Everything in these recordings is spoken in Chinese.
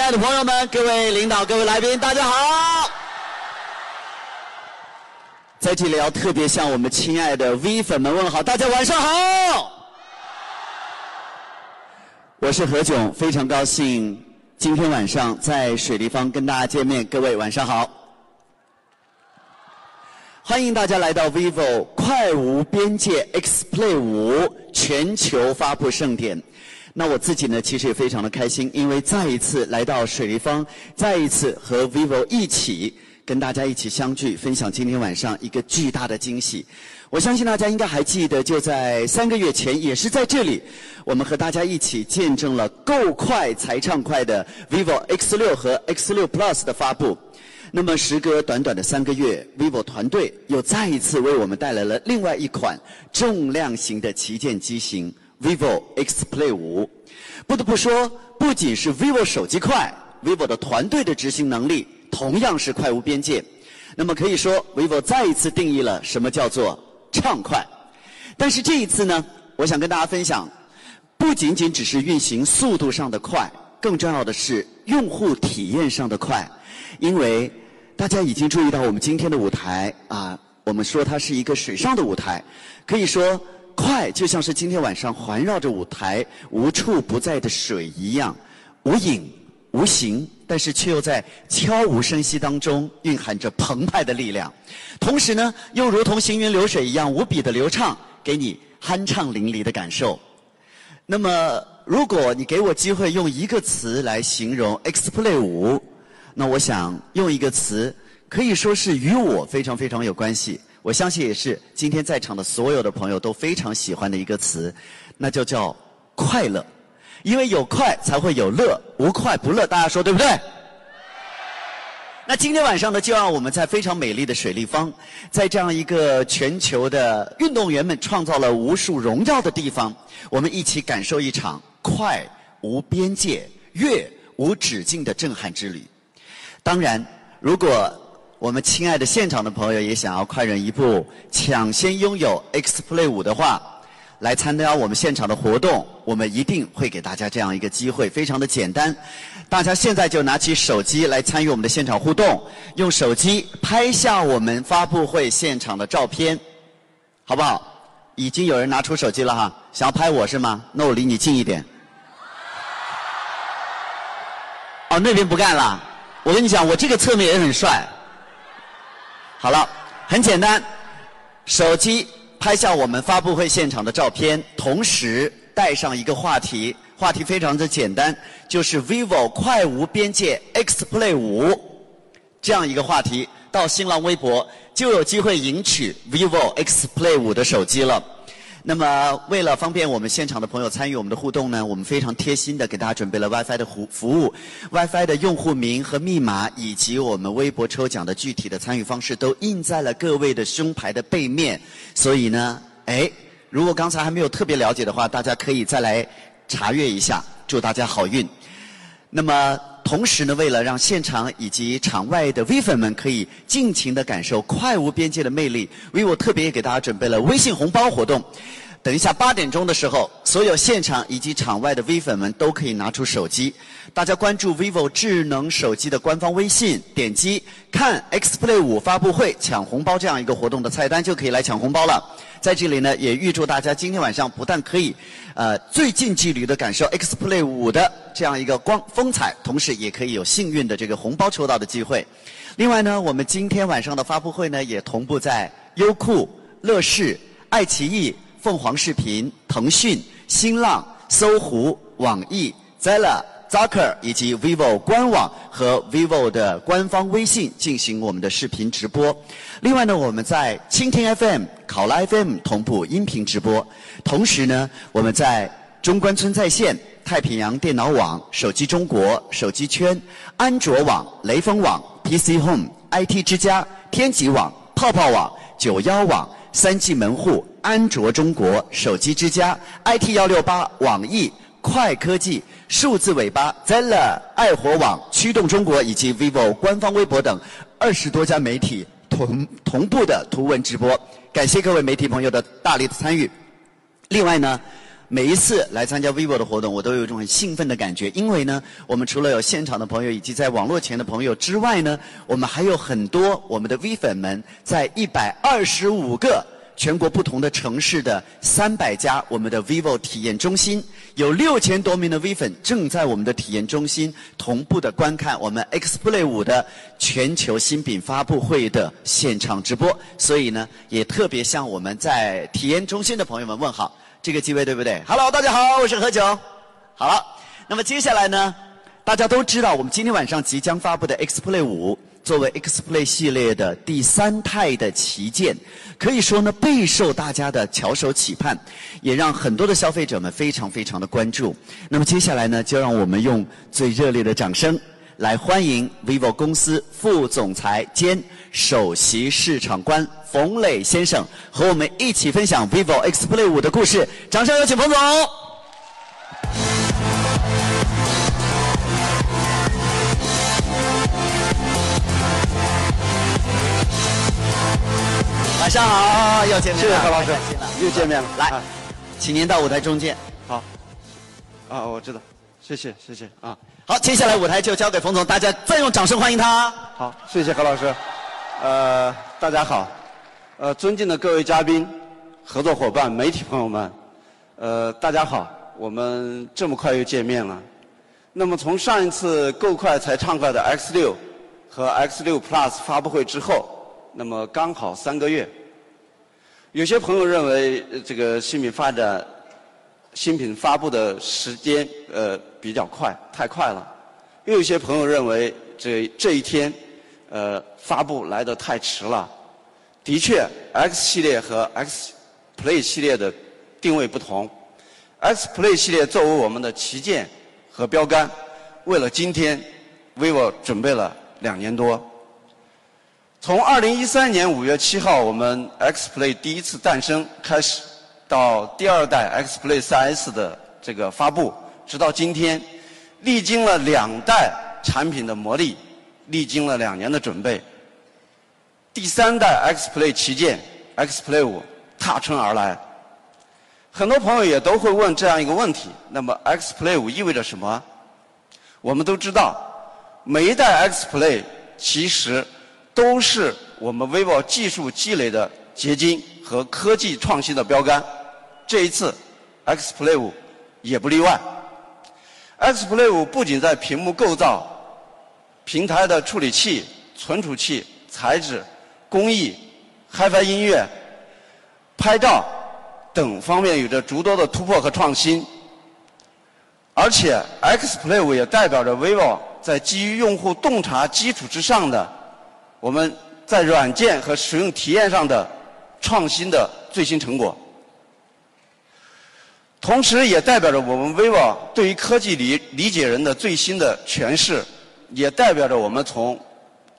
亲爱的朋友们，各位领导，各位来宾，大家好！在这里要特别向我们亲爱的 V 粉们问好，大家晚上好！我是何炅，非常高兴今天晚上在水立方跟大家见面，各位晚上好！欢迎大家来到 vivo 快无边界 X Play 五全球发布盛典。那我自己呢，其实也非常的开心，因为再一次来到水立方，再一次和 vivo 一起跟大家一起相聚，分享今天晚上一个巨大的惊喜。我相信大家应该还记得，就在三个月前，也是在这里，我们和大家一起见证了够快才畅快的 vivo X 六和 X 六 Plus 的发布。那么，时隔短短的三个月，vivo 团队又再一次为我们带来了另外一款重量型的旗舰机型 vivo X Play 五。不得不说，不仅是 vivo 手机快，vivo 的团队的执行能力同样是快无边界。那么可以说，vivo 再一次定义了什么叫做畅快。但是这一次呢，我想跟大家分享，不仅仅只是运行速度上的快，更重要的是用户体验上的快，因为。大家已经注意到我们今天的舞台啊，我们说它是一个水上的舞台，可以说快就像是今天晚上环绕着舞台无处不在的水一样，无影无形，但是却又在悄无声息当中蕴含着澎湃的力量，同时呢，又如同行云流水一样无比的流畅，给你酣畅淋漓的感受。那么，如果你给我机会用一个词来形容 X Play 五。那我想用一个词，可以说是与我非常非常有关系。我相信也是今天在场的所有的朋友都非常喜欢的一个词，那就叫快乐。因为有快才会有乐，无快不乐。大家说对不对？那今天晚上呢，就让我们在非常美丽的水立方，在这样一个全球的运动员们创造了无数荣耀的地方，我们一起感受一场快无边界、乐无止境的震撼之旅。当然，如果我们亲爱的现场的朋友也想要快人一步抢先拥有 X Play 五的话，来参加我们现场的活动，我们一定会给大家这样一个机会，非常的简单。大家现在就拿起手机来参与我们的现场互动，用手机拍下我们发布会现场的照片，好不好？已经有人拿出手机了哈，想要拍我是吗？那我离你近一点。哦，那边不干了。我跟你讲，我这个侧面也很帅。好了，很简单，手机拍下我们发布会现场的照片，同时带上一个话题，话题非常的简单，就是 vivo 快无边界 X Play 五这样一个话题，到新浪微博就有机会赢取 vivo X Play 五的手机了。那么，为了方便我们现场的朋友参与我们的互动呢，我们非常贴心的给大家准备了 WiFi 的服服务，WiFi 的用户名和密码，以及我们微博抽奖的具体的参与方式，都印在了各位的胸牌的背面。所以呢，哎，如果刚才还没有特别了解的话，大家可以再来查阅一下。祝大家好运。那么。同时呢，为了让现场以及场外的 V 粉们可以尽情的感受快无边界的魅力，vivo 特别给大家准备了微信红包活动。等一下八点钟的时候，所有现场以及场外的 V 粉们都可以拿出手机，大家关注 vivo 智能手机的官方微信，点击看 X Play 五发布会抢红包这样一个活动的菜单，就可以来抢红包了。在这里呢，也预祝大家今天晚上不但可以呃最近距离的感受 X Play 五的这样一个光风采，同时也可以有幸运的这个红包抽到的机会。另外呢，我们今天晚上的发布会呢，也同步在优酷、乐视、爱奇艺。凤凰视频、腾讯、新浪、搜狐、网易、Zella、Zucker 以及 vivo 官网和 vivo 的官方微信进行我们的视频直播。另外呢，我们在蜻蜓 FM、考拉 FM 同步音频直播。同时呢，我们在中关村在线、太平洋电脑网、手机中国、手机圈、安卓网、雷锋网、PC Home、IT 之家、天极网、泡泡网、九幺网。三 G 门户、安卓中国、手机之家、IT 幺六八、网易、快科技、数字尾巴、Zella、爱火网、驱动中国以及 vivo 官方微博等二十多家媒体同同步的图文直播，感谢各位媒体朋友的大力的参与。另外呢每一次来参加 vivo 的活动，我都有一种很兴奋的感觉，因为呢，我们除了有现场的朋友以及在网络前的朋友之外呢，我们还有很多我们的 V 粉们在一百二十五个全国不同的城市的三百家我们的 vivo 体验中心，有六千多名的 V 粉正在我们的体验中心同步的观看我们 Xplay 五的全球新品发布会的现场直播，所以呢，也特别向我们在体验中心的朋友们问好。这个机位对不对？Hello，大家好，我是何炅。好了，那么接下来呢，大家都知道，我们今天晚上即将发布的 Xplay 五，作为 Xplay 系列的第三代的旗舰，可以说呢备受大家的翘首企盼，也让很多的消费者们非常非常的关注。那么接下来呢，就让我们用最热烈的掌声。来欢迎 vivo 公司副总裁兼首席市场官冯磊先生和我们一起分享 vivo Xplay 五的故事。掌声有请冯总！晚上好，又见面了，谢谢何老师，又见面了。来，请您到舞台中间。好，啊，我知道，谢谢，谢谢啊。好，接下来舞台就交给冯总，大家再用掌声欢迎他。好，谢谢何老师。呃，大家好，呃，尊敬的各位嘉宾、合作伙伴、媒体朋友们，呃，大家好，我们这么快又见面了。那么从上一次够快才畅快的 X 六和 X 六 Plus 发布会之后，那么刚好三个月。有些朋友认为这个新品发展。新品发布的时间呃比较快，太快了。又有些朋友认为这这一天呃发布来得太迟了。的确，X 系列和 X Play 系列的定位不同。X Play 系列作为我们的旗舰和标杆，为了今天，vivo 准备了两年多。从2013年5月7号我们 X Play 第一次诞生开始。到第二代 Xplay 3S 的这个发布，直到今天，历经了两代产品的磨砺，历经了两年的准备，第三代 Xplay 旗舰 Xplay 5踏春而来。很多朋友也都会问这样一个问题：那么 Xplay 5意味着什么？我们都知道，每一代 Xplay 其实都是我们 vivo 技术积累的结晶和科技创新的标杆。这一次，Xplay 5也不例外。Xplay 5不仅在屏幕构造、平台的处理器、存储器、材质、工艺、HiFi 音乐、拍照等方面有着诸多的突破和创新，而且 Xplay 5也代表着 vivo 在基于用户洞察基础之上的我们在软件和使用体验上的创新的最新成果。同时，也代表着我们 vivo 对于科技理理解人的最新的诠释，也代表着我们从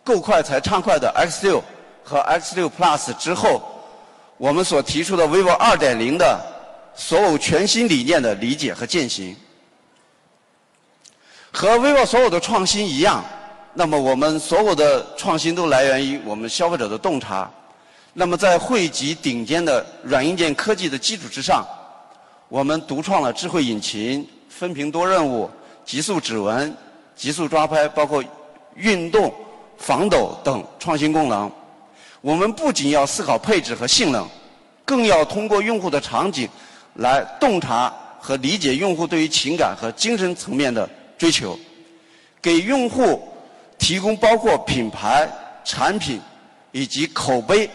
够快才畅快的 X 六和 X 六 Plus 之后，我们所提出的 vivo 二点零的所有全新理念的理解和践行。和 vivo 所有的创新一样，那么我们所有的创新都来源于我们消费者的洞察。那么在汇集顶尖的软硬件科技的基础之上。我们独创了智慧引擎、分屏多任务、极速指纹、极速抓拍，包括运动、防抖等创新功能。我们不仅要思考配置和性能，更要通过用户的场景来洞察和理解用户对于情感和精神层面的追求，给用户提供包括品牌、产品以及口碑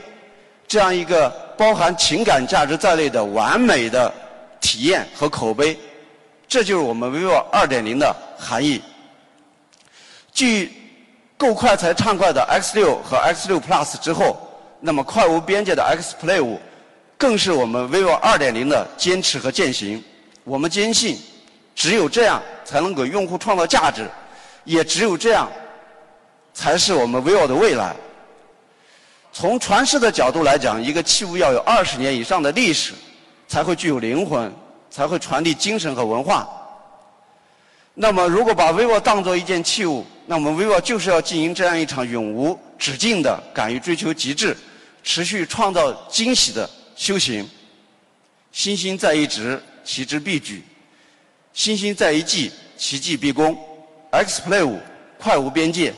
这样一个包含情感价值在内的完美的。体验和口碑，这就是我们 vivo 2.0的含义。继够快才畅快的 X6 和 X6 Plus 之后，那么快无边界的 Xplay 5，更是我们 vivo 2.0的坚持和践行。我们坚信，只有这样才能给用户创造价值，也只有这样，才是我们 vivo 的未来。从传世的角度来讲，一个器物要有二十年以上的历史。才会具有灵魂，才会传递精神和文化。那么，如果把 vivo 当做一件器物，那么 vivo 就是要经营这样一场永无止境的、敢于追求极致、持续创造惊喜的修行。心心在一直，其之必举。心心在一季，奇迹必攻。X Play 五，快无边界。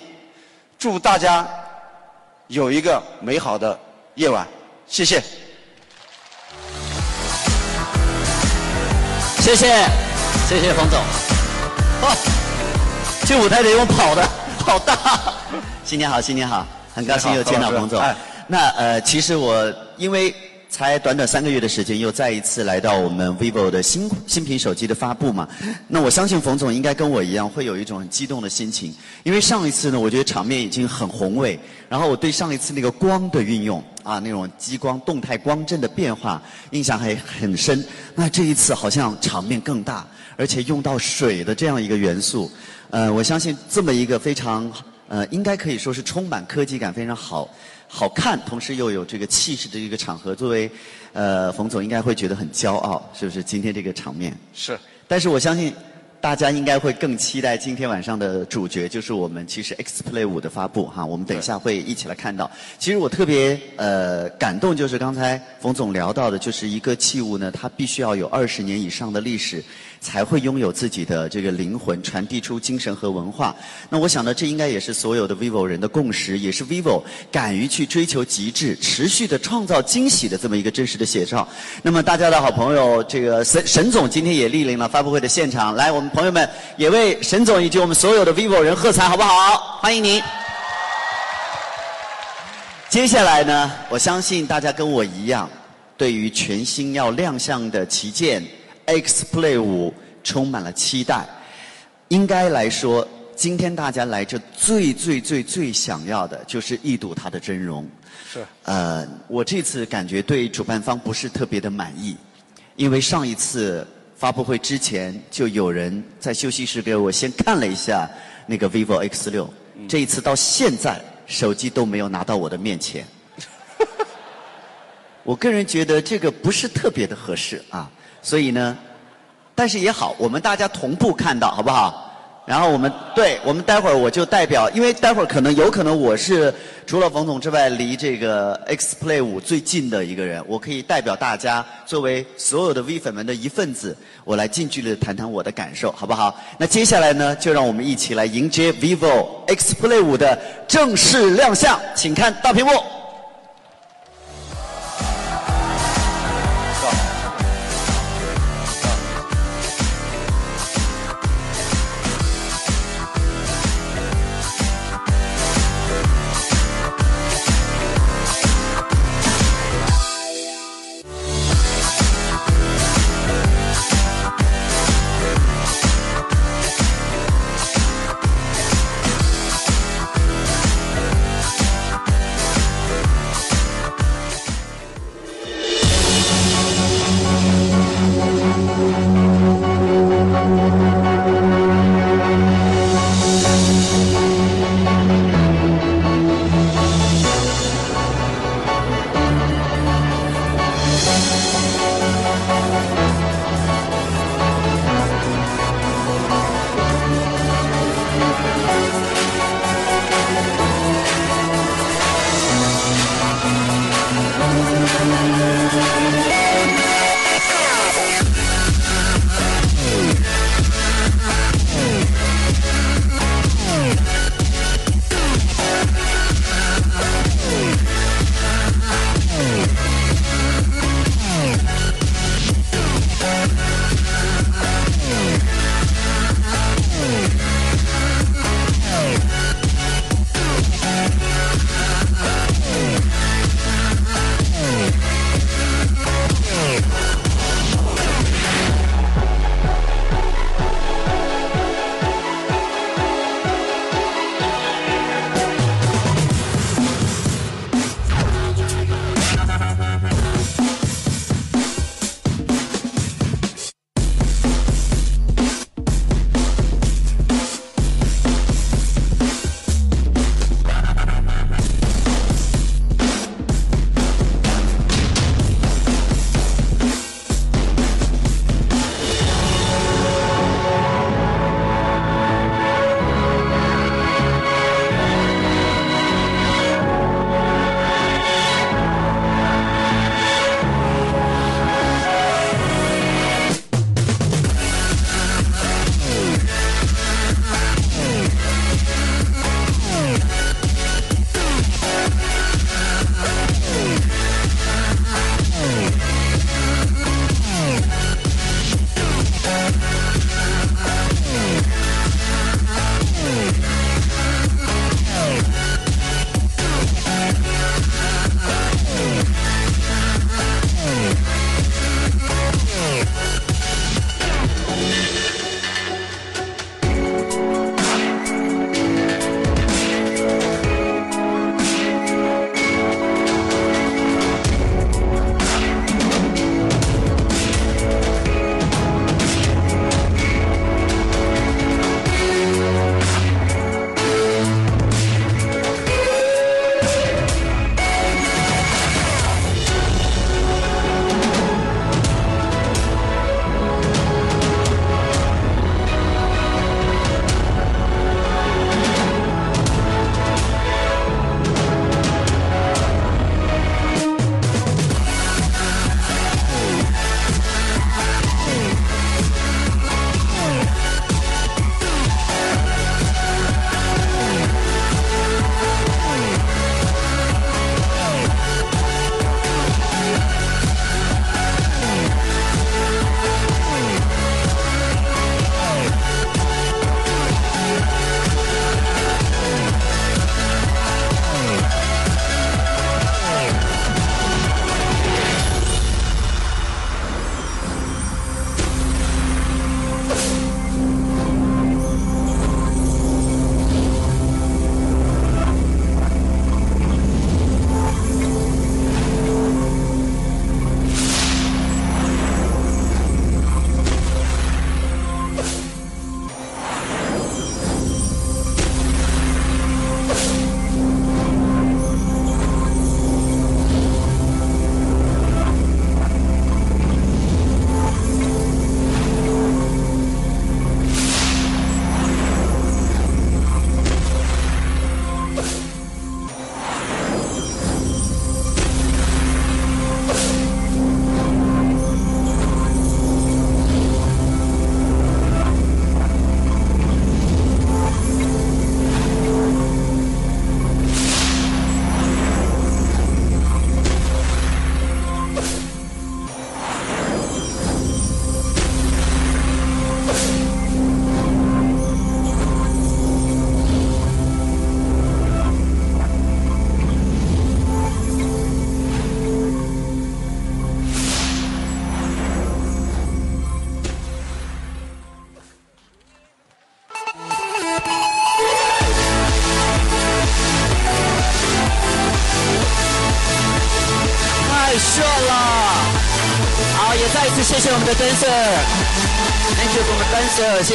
祝大家有一个美好的夜晚，谢谢。谢谢，谢谢冯总。哦，这舞台得用跑的，好大。新年好，新年好，很高兴又见到冯总。那呃，其实我因为。才短短三个月的时间，又再一次来到我们 vivo 的新新品手机的发布嘛。那我相信冯总应该跟我一样，会有一种激动的心情。因为上一次呢，我觉得场面已经很宏伟，然后我对上一次那个光的运用啊，那种激光、动态光阵的变化印象还很深。那这一次好像场面更大，而且用到水的这样一个元素。呃，我相信这么一个非常呃，应该可以说是充满科技感、非常好。好看，同时又有这个气势的一个场合，作为，呃，冯总应该会觉得很骄傲，是不是？今天这个场面是，但是我相信。大家应该会更期待今天晚上的主角，就是我们其实 X Play 五的发布哈。我们等一下会一起来看到。其实我特别呃感动，就是刚才冯总聊到的，就是一个器物呢，它必须要有二十年以上的历史，才会拥有自己的这个灵魂，传递出精神和文化。那我想呢，这应该也是所有的 vivo 人的共识，也是 vivo 敢于去追求极致、持续的创造惊喜的这么一个真实的写照。那么大家的好朋友这个沈沈总今天也莅临了发布会的现场，来我们。朋友们，也为沈总以及我们所有的 vivo 人喝彩，好不好？欢迎您。接下来呢，我相信大家跟我一样，对于全新要亮相的旗舰 X Play 五充满了期待。应该来说，今天大家来这最最最最想要的就是一睹它的真容。是。呃，我这次感觉对主办方不是特别的满意，因为上一次。发布会之前就有人在休息室给我先看了一下那个 vivo X 六，这一次到现在手机都没有拿到我的面前。我个人觉得这个不是特别的合适啊，所以呢，但是也好，我们大家同步看到，好不好？然后我们对，我们待会儿我就代表，因为待会儿可能有可能我是除了冯总之外，离这个 X Play 五最近的一个人，我可以代表大家，作为所有的 V 粉们的一份子，我来近距离的谈谈我的感受，好不好？那接下来呢，就让我们一起来迎接 vivo X Play 五的正式亮相，请看大屏幕。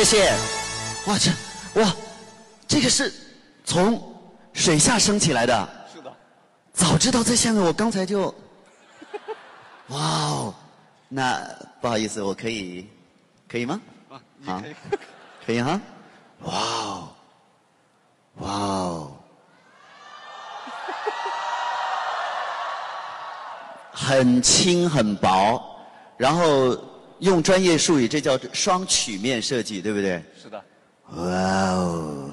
谢谢。哇，这哇，这个是从水下升起来的。是的。早知道在下面，我刚才就，哇哦，那不好意思，我可以，可以吗？啊，好，可以哈。哇哦，哇哦。很轻很薄，然后用专业术语，这叫双曲面设计，对不对？是的。哇哦！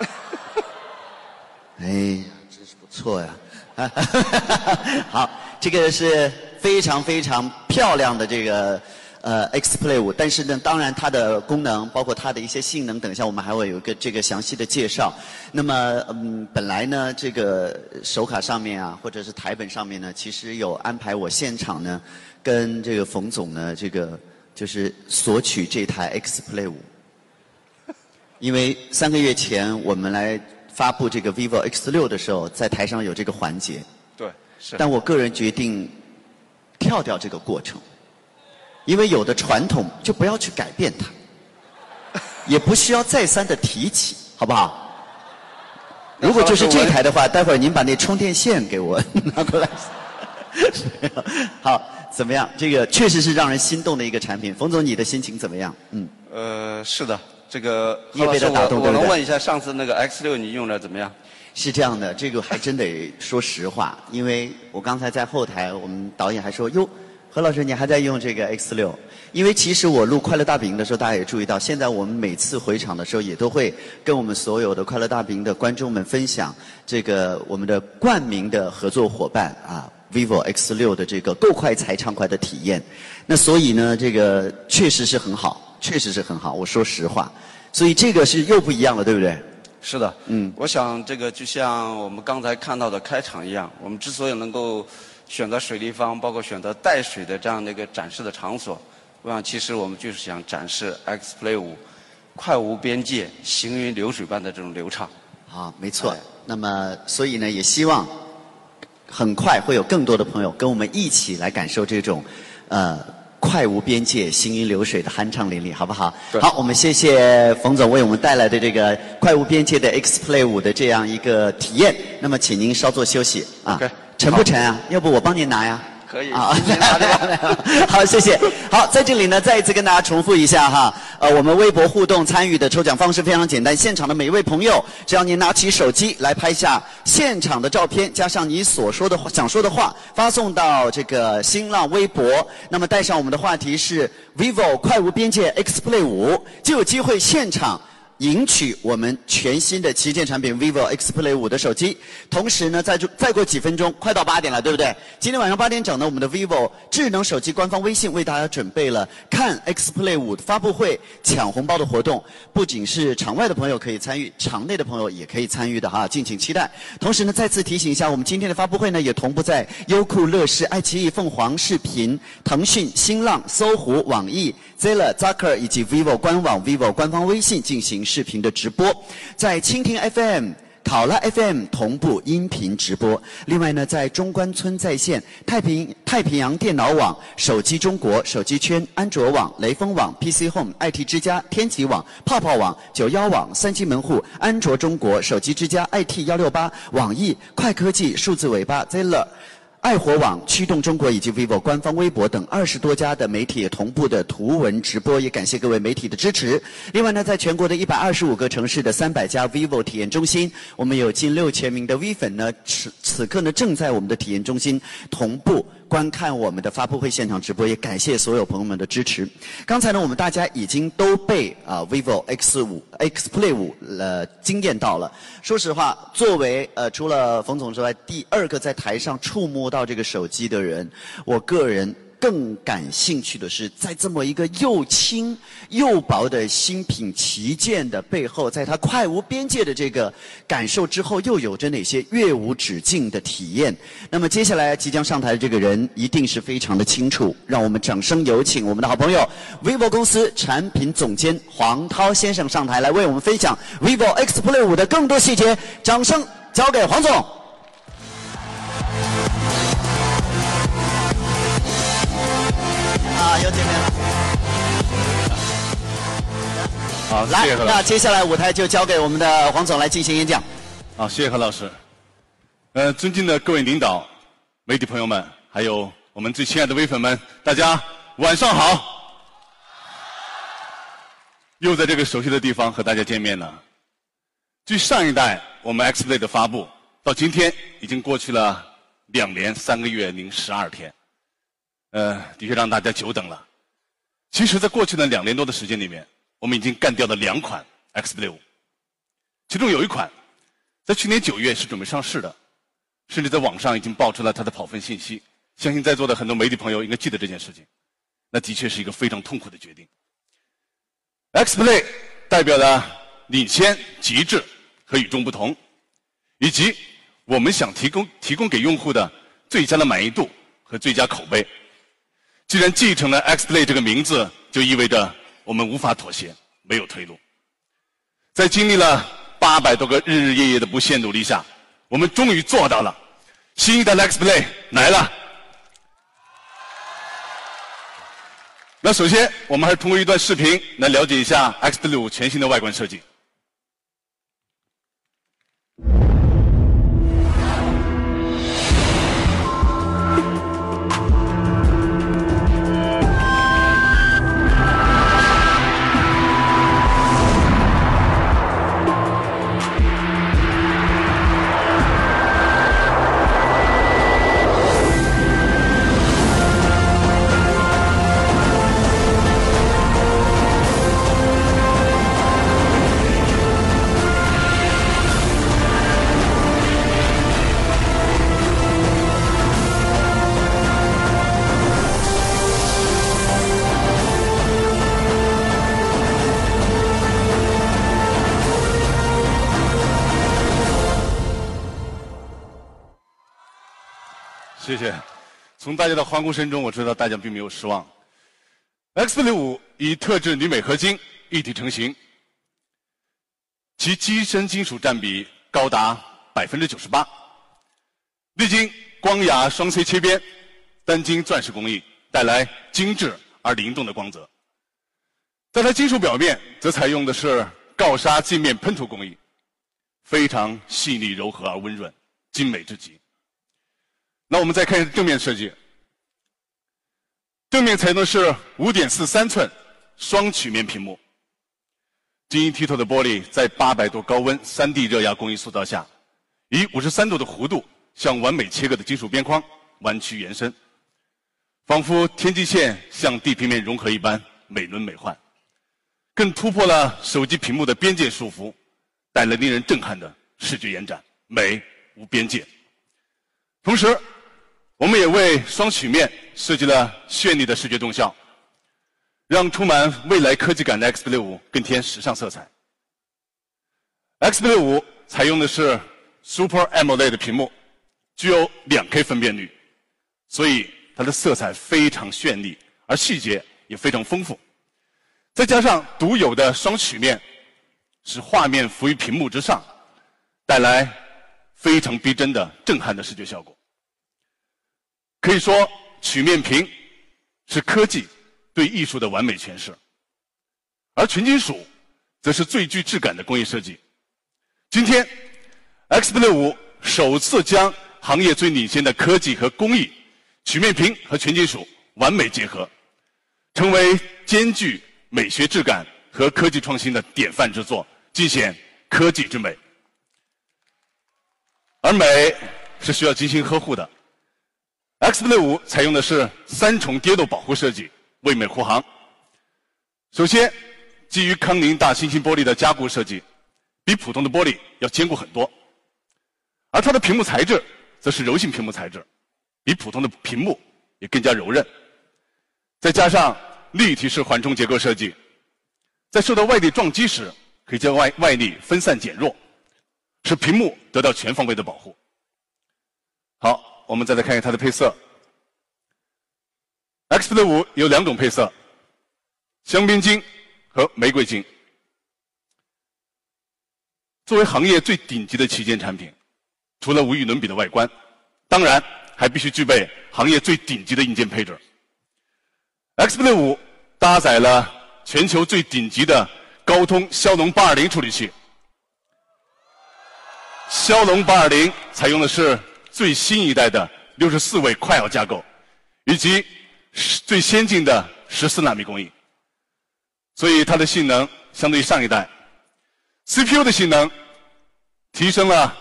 哎，真是不错呀！好，这个是非常非常漂亮的这个。呃，X Play 五，但是呢，当然它的功能，包括它的一些性能，等一下我们还会有一个这个详细的介绍。那么，嗯，本来呢，这个手卡上面啊，或者是台本上面呢，其实有安排我现场呢，跟这个冯总呢，这个就是索取这台 X Play 五，因为三个月前我们来发布这个 vivo X 六的时候，在台上有这个环节。对，是。但我个人决定跳掉这个过程。因为有的传统就不要去改变它，也不需要再三的提起，好不好？如果就是这台的话，待会儿您把那充电线给我拿过来。好，怎么样？这个确实是让人心动的一个产品。冯总，你的心情怎么样？嗯。呃，是的，这个叶被他打动，我能问一下，上次那个 X 六你用的怎么样？是这样的，这个还真得说实话，因为我刚才在后台，我们导演还说哟。何老师，你还在用这个 X 六？因为其实我录《快乐大本营》的时候，大家也注意到，现在我们每次回场的时候，也都会跟我们所有的《快乐大本营》的观众们分享这个我们的冠名的合作伙伴啊，vivo X 六的这个够快才畅快的体验。那所以呢，这个确实是很好，确实是很好。我说实话，所以这个是又不一样了，对不对？是的，嗯，我想这个就像我们刚才看到的开场一样，我们之所以能够。选择水立方，包括选择带水的这样的一个展示的场所，我想其实我们就是想展示 X Play 五快无边界、行云流水般的这种流畅。啊，没错。那么，所以呢，也希望很快会有更多的朋友跟我们一起来感受这种呃快无边界、行云流水的酣畅淋漓，好不好？好，我们谢谢冯总为我们带来的这个快无边界的 X Play 五的这样一个体验。那么，请您稍作休息啊。沉不沉啊？要不我帮您拿呀？可以。啊，拿 好，谢谢。好，在这里呢，再一次跟大家重复一下哈。呃，我们微博互动参与的抽奖方式非常简单，现场的每一位朋友，只要您拿起手机来拍下现场的照片，加上你所说的想说的话，发送到这个新浪微博，那么带上我们的话题是 vivo 快无边界 X Play 五，就有机会现场。赢取我们全新的旗舰产品 vivo X Play 五的手机，同时呢，再再过几分钟，快到八点了，对不对？今天晚上八点整呢，我们的 vivo 智能手机官方微信为大家准备了看 X Play 五发布会抢红包的活动，不仅是场外的朋友可以参与，场内的朋友也可以参与的哈，敬请期待。同时呢，再次提醒一下，我们今天的发布会呢，也同步在优酷、乐视、爱奇艺、凤凰视频、腾讯、新浪、搜狐、网易、Zella、Zucker 以及 vivo 官网、vivo 官方微信进行。视频的直播，在蜻蜓 FM、考拉 FM 同步音频直播。另外呢，在中关村在线、太平太平洋电脑网、手机中国、手机圈、安卓网、雷锋网、PC Home、IT 之家、天极网、泡泡网、九幺网、三七门户、安卓中国、手机之家、IT 幺六八、网易、快科技、数字尾巴、Zeller。爱火网、驱动中国以及 vivo 官方微博等二十多家的媒体同步的图文直播，也感谢各位媒体的支持。另外呢，在全国的一百二十五个城市的三百家 vivo 体验中心，我们有近六千名的 V 粉呢，此此刻呢正在我们的体验中心同步。观看我们的发布会现场直播，也感谢所有朋友们的支持。刚才呢，我们大家已经都被啊 vivo X 五 X Play 五呃惊艳到了。说实话，作为呃除了冯总之外第二个在台上触摸到这个手机的人，我个人。更感兴趣的是，在这么一个又轻又薄的新品旗舰的背后，在它快无边界的这个感受之后，又有着哪些越无止境的体验？那么接下来即将上台的这个人，一定是非常的清楚。让我们掌声有请我们的好朋友，vivo 公司产品总监黄涛先生上台来为我们分享 vivo X Play 五的更多细节。掌声交给黄总。了，又见面了。好，来。那接下来舞台就交给我们的黄总来进行演讲。好，谢谢何老师。呃，尊敬的各位领导、媒体朋友们，还有我们最亲爱的微粉们，大家晚上好。又在这个熟悉的地方和大家见面了。距上一代我们 X Play 的发布到今天，已经过去了两年三个月零十二天。呃，的确让大家久等了。其实，在过去的两年多的时间里面，我们已经干掉了两款 X Play 五，其中有一款在去年九月是准备上市的，甚至在网上已经爆出了它的跑分信息。相信在座的很多媒体朋友应该记得这件事情。那的确是一个非常痛苦的决定。X Play 代表了领先、极致和与众不同，以及我们想提供提供给用户的最佳的满意度和最佳口碑。既然继承了 X Play 这个名字，就意味着我们无法妥协，没有退路。在经历了八百多个日日夜夜的不懈努力下，我们终于做到了。新一代的 X Play 来了。那首先，我们还是通过一段视频来了解一下 X Play 五全新的外观设计。谢谢。从大家的欢呼声中，我知道大家并没有失望。X 六五以特制铝镁合金一体成型，其机身金属占比高达百分之九十八，历经光雅双 C 切边、单晶钻石工艺，带来精致而灵动的光泽。在它金属表面，则采用的是锆砂镜面喷涂工艺，非常细腻柔和而温润，精美至极。那我们再看正面设计，正面采用的是五点四三寸双曲面屏幕，晶莹剔透的玻璃在八百度高温三 D 热压工艺塑造下，以五十三度的弧度向完美切割的金属边框弯曲延伸，仿佛天际线向地平面融合一般美轮美奂，更突破了手机屏幕的边界束缚，带来令人震撼的视觉延展，美无边界。同时，我们也为双曲面设计了绚丽的视觉动效，让充满未来科技感的 X Play 五更添时尚色彩。X Play 五采用的是 Super AMOLED 的屏幕，具有两 K 分辨率，所以它的色彩非常绚丽，而细节也非常丰富。再加上独有的双曲面，使画面浮于屏幕之上，带来非常逼真的震撼的视觉效果。可以说，曲面屏是科技对艺术的完美诠释，而全金属则是最具质感的工业设计。今天，X Play 五首次将行业最领先的科技和工艺——曲面屏和全金属完美结合，成为兼具美学质感和科技创新的典范之作，尽显科技之美。而美是需要精心呵护的。X Play 五采用的是三重跌落保护设计，为美护航。首先，基于康宁大猩猩玻璃的加固设计，比普通的玻璃要坚固很多。而它的屏幕材质则是柔性屏幕材质，比普通的屏幕也更加柔韧。再加上立体式缓冲结构设计，在受到外力撞击时，可以将外外力分散减弱，使屏幕得到全方位的保护。好。我们再来看一下它的配色。X Play 五有两种配色，香槟金和玫瑰金。作为行业最顶级的旗舰产品，除了无与伦比的外观，当然还必须具备行业最顶级的硬件配置。Xplay 五搭载了全球最顶级的高通骁龙八二零处理器。骁龙八二零采用的是最新一代的六十四位快鏚架构，以及最先进的十四纳米工艺，所以它的性能相对于上一代，CPU 的性能提升了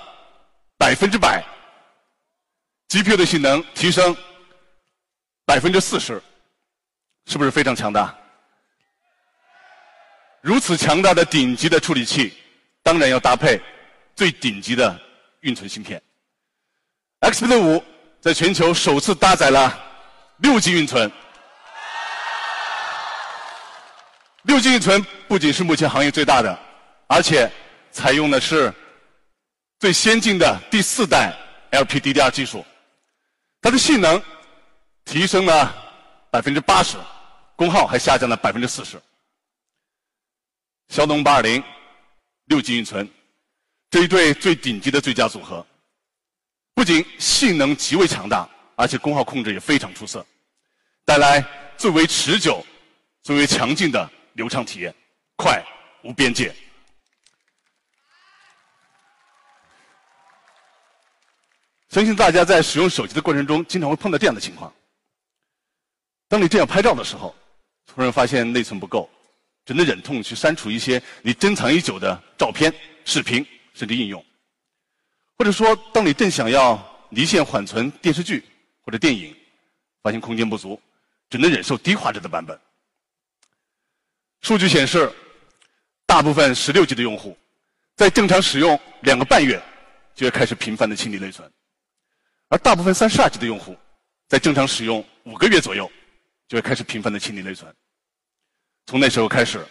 百分之百，GPU 的性能提升百分之四十，是不是非常强大？如此强大的顶级的处理器，当然要搭配。最顶级的运存芯片 XPS 五在全球首次搭载了六 G 运存。六 G 运存不仅是目前行业最大的，而且采用的是最先进的第四代 LPDDR 技术，它的性能提升了百分之八十，功耗还下降了百分之四十。骁龙八二零六 G 运存。这一对最顶级的最佳组合，不仅性能极为强大，而且功耗控制也非常出色，带来最为持久、最为强劲的流畅体验，快无边界。相信大家在使用手机的过程中，经常会碰到这样的情况：当你正要拍照的时候，突然发现内存不够，只能忍痛去删除一些你珍藏已久的照片、视频。甚至应用，或者说，当你正想要离线缓存电视剧或者电影，发现空间不足，只能忍受低画质的版本。数据显示，大部分十六 G 的用户在正常使用两个半月，就会开始频繁的清理内存；而大部分三十二 G 的用户在正常使用五个月左右，就会开始频繁的清理内存。从那时候开始，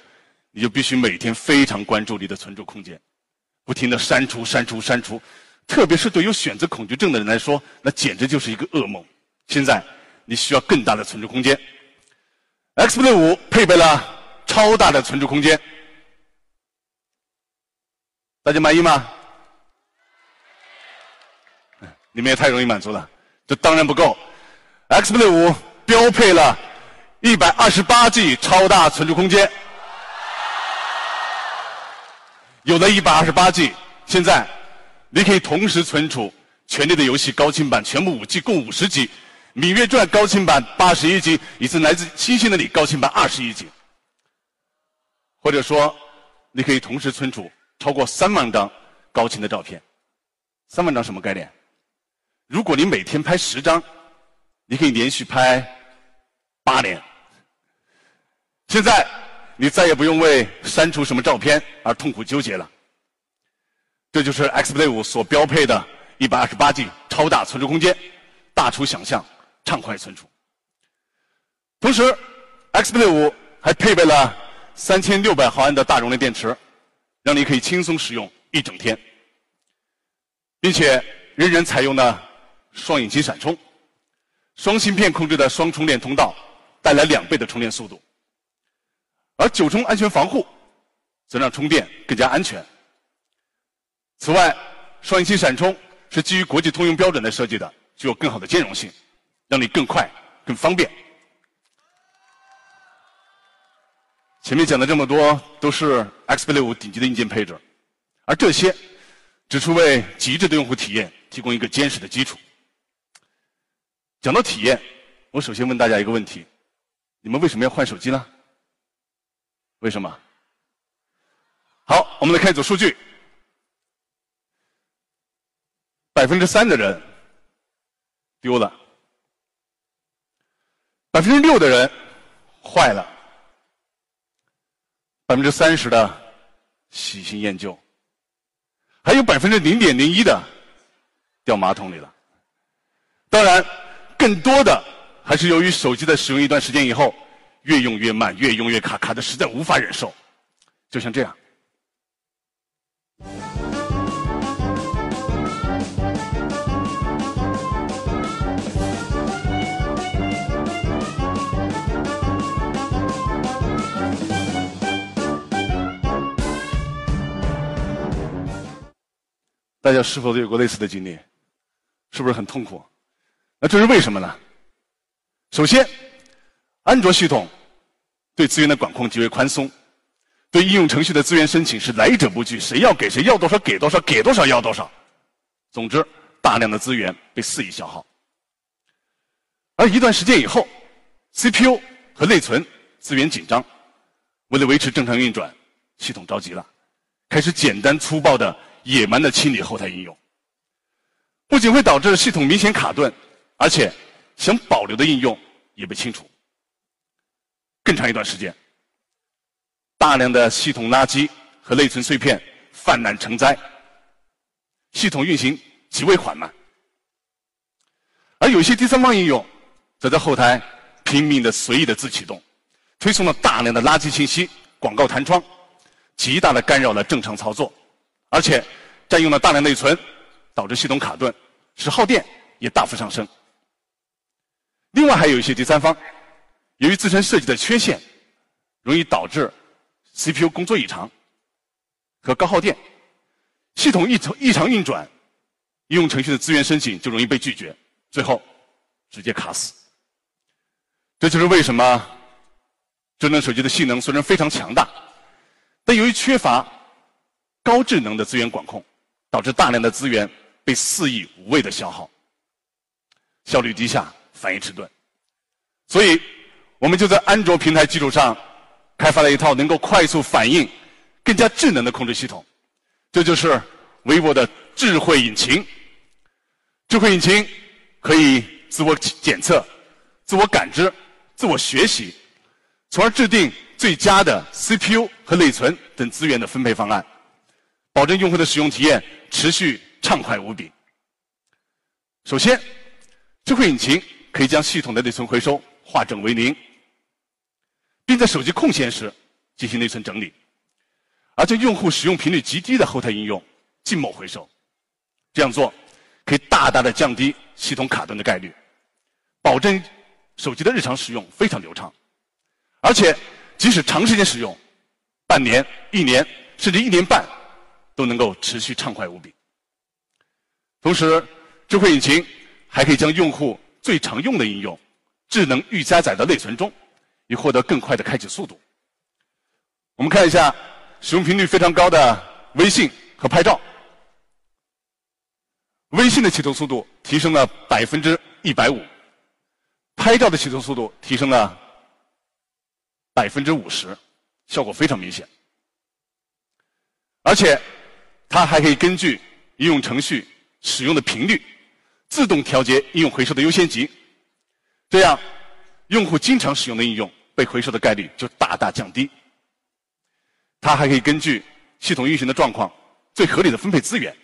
你就必须每天非常关注你的存储空间。不停的删除、删除、删除，特别是对有选择恐惧症的人来说，那简直就是一个噩梦。现在你需要更大的存储空间，Xplay 五配备了超大的存储空间，大家满意吗？你们也太容易满足了，这当然不够。Xplay 五标配了一百二十八 G 超大存储空间。有了一百二十八 G，现在你可以同时存储《权力的游戏》高清版全部五 G 共五十 G，《芈月传》高清版八十一 G，以及来自星星的你高清版二十一 G。或者说，你可以同时存储超过三万张高清的照片。三万张什么概念？如果你每天拍十张，你可以连续拍八年。现在。你再也不用为删除什么照片而痛苦纠结了。这就是 Xplay 五所标配的 128G 超大存储空间，大出想象，畅快存储。同时，Xplay 五还配备了3600毫安的大容量电池，让你可以轻松使用一整天，并且仍然采用了双引擎闪充，双芯片控制的双充电通道，带来两倍的充电速度。而九重安全防护，则让充电更加安全。此外，双引擎闪充是基于国际通用标准来设计的，具有更好的兼容性，让你更快、更方便。前面讲的这么多都是 Xplay 五顶级的硬件配置，而这些只是为极致的用户体验提供一个坚实的基础。讲到体验，我首先问大家一个问题：你们为什么要换手机呢？为什么？好，我们来看一组数据：百分之三的人丢了，百分之六的人坏了，百分之三十的喜新厌旧，还有百分之零点零一的掉马桶里了。当然，更多的还是由于手机的使用一段时间以后。越用越慢，越用越卡，卡的实在无法忍受，就像这样。大家是否都有过类似的经历？是不是很痛苦？那这是为什么呢？首先。安卓系统对资源的管控极为宽松，对应用程序的资源申请是来者不拒，谁要给谁要多少给多少，给多少要多少。总之，大量的资源被肆意消耗。而一段时间以后，CPU 和内存资源紧张，为了维持正常运转，系统着急了，开始简单粗暴的野蛮的清理后台应用。不仅会导致系统明显卡顿，而且想保留的应用也被清除。更长一段时间，大量的系统垃圾和内存碎片泛滥成灾，系统运行极为缓慢。而有些第三方应用则在后台拼命的随意的自启动，推送了大量的垃圾信息、广告弹窗，极大的干扰了正常操作，而且占用了大量内存。导致系统卡顿，使耗电也大幅上升。另外还有一些第三方，由于自身设计的缺陷，容易导致 CPU 工作异常和高耗电，系统异常异常运转，应用程序的资源申请就容易被拒绝，最后直接卡死。这就是为什么智能手机的性能虽然非常强大，但由于缺乏高智能的资源管控，导致大量的资源。被肆意无谓的消耗，效率低下，反应迟钝，所以我们就在安卓平台基础上开发了一套能够快速反应、更加智能的控制系统，这就是 vivo 的智慧引擎。智慧引擎可以自我检测、自我感知、自我学习，从而制定最佳的 CPU 和内存等资源的分配方案，保证用户的使用体验持续。畅快无比。首先，智慧引擎可以将系统的内存回收化整为零，并在手机空闲时进行内存整理，而且用户使用频率极低的后台应用静默回收。这样做可以大大的降低系统卡顿的概率，保证手机的日常使用非常流畅。而且，即使长时间使用，半年、一年甚至一年半，都能够持续畅快无比。同时，智慧引擎还可以将用户最常用的应用智能预加载到内存中，以获得更快的开启速度。我们看一下使用频率非常高的微信和拍照。微信的启动速度提升了百分之一百五，拍照的启动速度提升了百分之五十，效果非常明显。而且，它还可以根据应用程序。使用的频率，自动调节应用回收的优先级，这样用户经常使用的应用被回收的概率就大大降低。它还可以根据系统运行的状况，最合理的分配资源，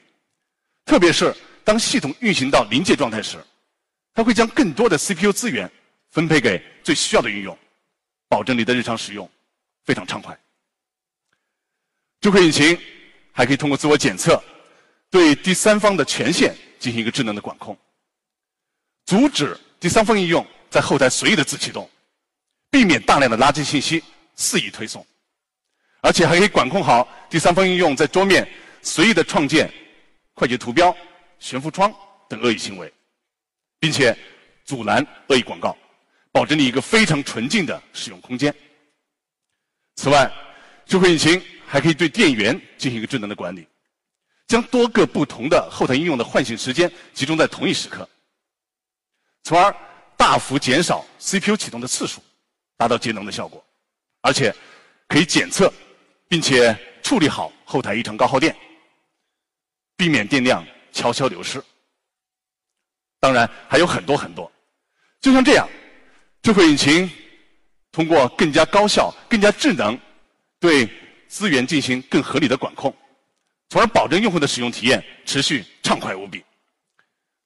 特别是当系统运行到临界状态时，它会将更多的 CPU 资源分配给最需要的应用，保证你的日常使用非常畅快。智慧引擎还可以通过自我检测。对第三方的权限进行一个智能的管控，阻止第三方应用在后台随意的自启动，避免大量的垃圾信息肆意推送，而且还可以管控好第三方应用在桌面随意的创建快捷图标、悬浮窗等恶意行为，并且阻拦恶意广告，保证你一个非常纯净的使用空间。此外，智慧引擎还可以对电源进行一个智能的管理。将多个不同的后台应用的唤醒时间集中在同一时刻，从而大幅减少 CPU 启动的次数，达到节能的效果，而且可以检测并且处理好后台异常高耗电，避免电量悄悄流失。当然还有很多很多，就像这样，智慧引擎通过更加高效、更加智能，对资源进行更合理的管控。从而保证用户的使用体验持续畅快无比。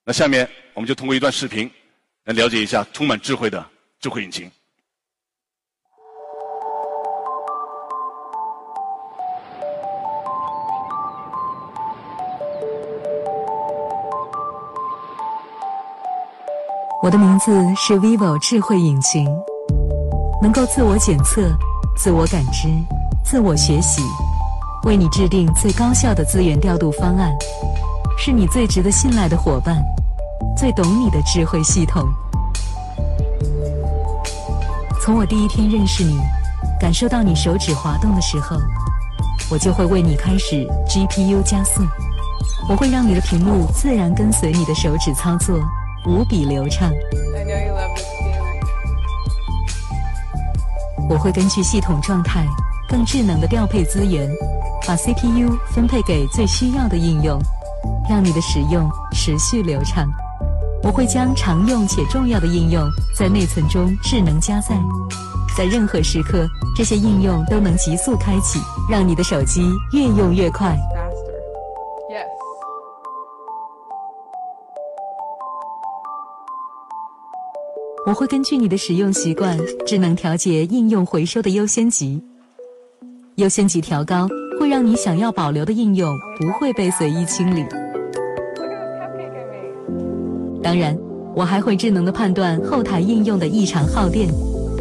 那下面我们就通过一段视频来了解一下充满智慧的智慧引擎。我的名字是 vivo 智慧引擎，能够自我检测、自我感知、自我学习。为你制定最高效的资源调度方案，是你最值得信赖的伙伴，最懂你的智慧系统。从我第一天认识你，感受到你手指滑动的时候，我就会为你开始 GPU 加速。我会让你的屏幕自然跟随你的手指操作，无比流畅。我会根据系统状态，更智能的调配资源，把 CPU 分配给最需要的应用，让你的使用持续流畅。我会将常用且重要的应用在内存中智能加载，在任何时刻，这些应用都能急速开启，让你的手机越用越快。我会根据你的使用习惯，智能调节应用回收的优先级。优先级调高，会让你想要保留的应用不会被随意清理。当然，我还会智能的判断后台应用的异常耗电，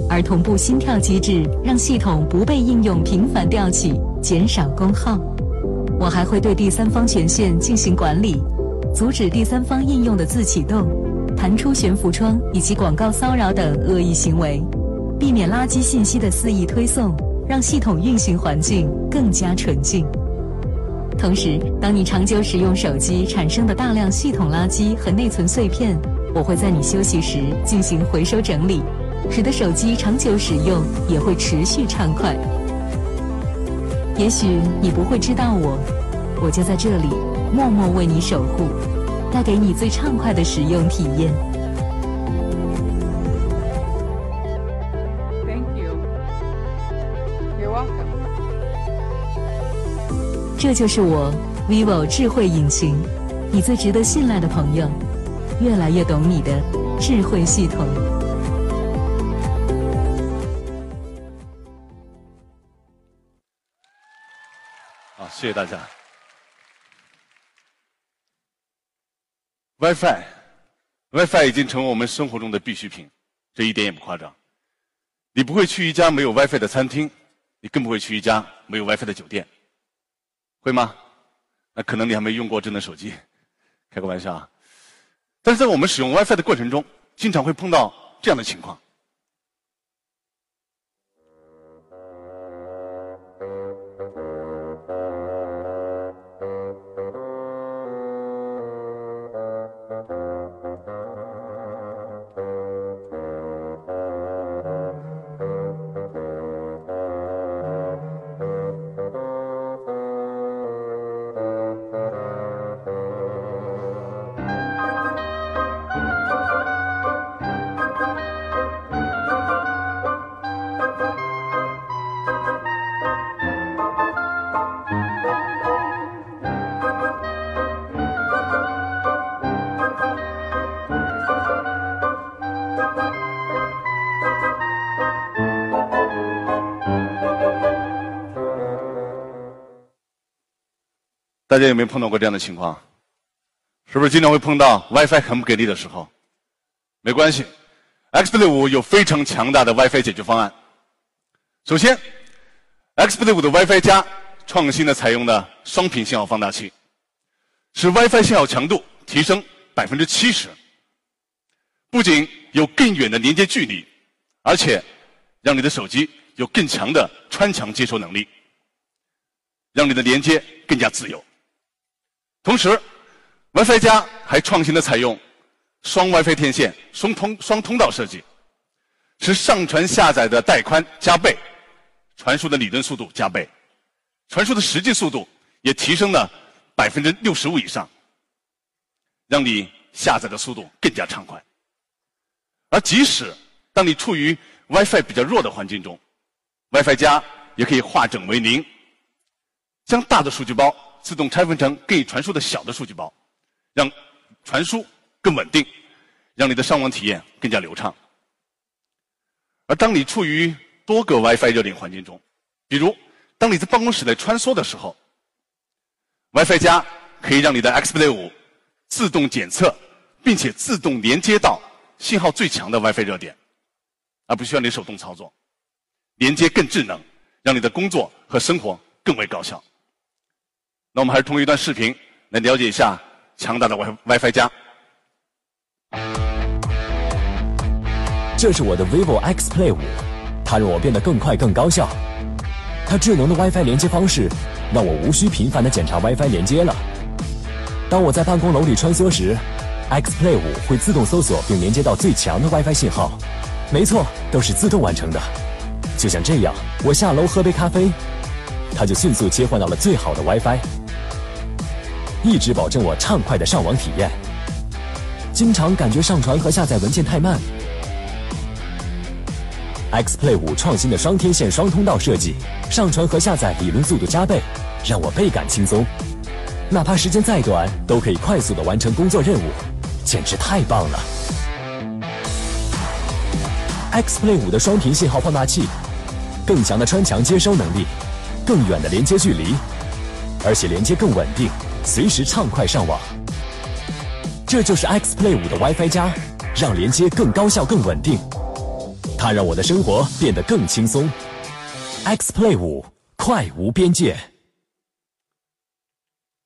而同步心跳机制让系统不被应用频繁调起，减少功耗。我还会对第三方权限进行管理，阻止第三方应用的自启动。弹出悬浮窗以及广告骚扰等恶意行为，避免垃圾信息的肆意推送，让系统运行环境更加纯净。同时，当你长久使用手机产生的大量系统垃圾和内存碎片，我会在你休息时进行回收整理，使得手机长久使用也会持续畅快。也许你不会知道我，我就在这里默默为你守护。带给你最畅快的使用体验。这就是我 vivo 智慧引擎，你最值得信赖的朋友，越来越懂你的智慧系统。好，谢谢大家。WiFi，WiFi 已经成为我们生活中的必需品，这一点也不夸张。你不会去一家没有 WiFi 的餐厅，你更不会去一家没有 WiFi 的酒店，会吗？那可能你还没用过智能手机，开个玩笑啊。但是在我们使用 WiFi 的过程中，经常会碰到这样的情况。大家有没有碰到过这样的情况？是不是经常会碰到 WiFi 很不给力的时候？没关系，X65 有非常强大的 WiFi 解决方案。首先，X65 的 WiFi 加创新的采用的双频信号放大器，使 WiFi 信号强度提升百分之七十。不仅有更远的连接距离，而且让你的手机有更强的穿墙接收能力，让你的连接更加自由。同时，WiFi 加还创新的采用双 WiFi 天线双通双通道设计，使上传下载的带宽加倍，传输的理论速度加倍，传输的实际速度也提升了百分之六十五以上，让你下载的速度更加畅快。而即使当你处于 WiFi 比较弱的环境中，WiFi 加也可以化整为零，将大的数据包。自动拆分成可以传输的小的数据包，让传输更稳定，让你的上网体验更加流畅。而当你处于多个 WiFi 热点环境中，比如当你在办公室内穿梭的时候，WiFi 加可以让你的 Xplay 五自动检测，并且自动连接到信号最强的 WiFi 热点，而不需要你手动操作，连接更智能，让你的工作和生活更为高效。那我们还是通过一段视频来了解一下强大的 Wi WiFi 加。这是我的 vivo X Play 五，它让我变得更快、更高效。它智能的 WiFi 连接方式，让我无需频繁的检查 WiFi 连接了。当我在办公楼里穿梭时，XPlay 五会自动搜索并连接到最强的 WiFi 信号。没错，都是自动完成的。就像这样，我下楼喝杯咖啡，它就迅速切换到了最好的 WiFi，一直保证我畅快的上网体验。经常感觉上传和下载文件太慢。XPlay 5创新的双天线双通道设计，上传和下载理论速度加倍，让我倍感轻松。哪怕时间再短，都可以快速的完成工作任务，简直太棒了！XPlay 5的双频信号放大器，更强的穿墙接收能力，更远的连接距离，而且连接更稳定，随时畅快上网。这就是 XPlay 5的 WiFi 加，让连接更高效、更稳定。它让我的生活变得更轻松。XPlay 5快无边界。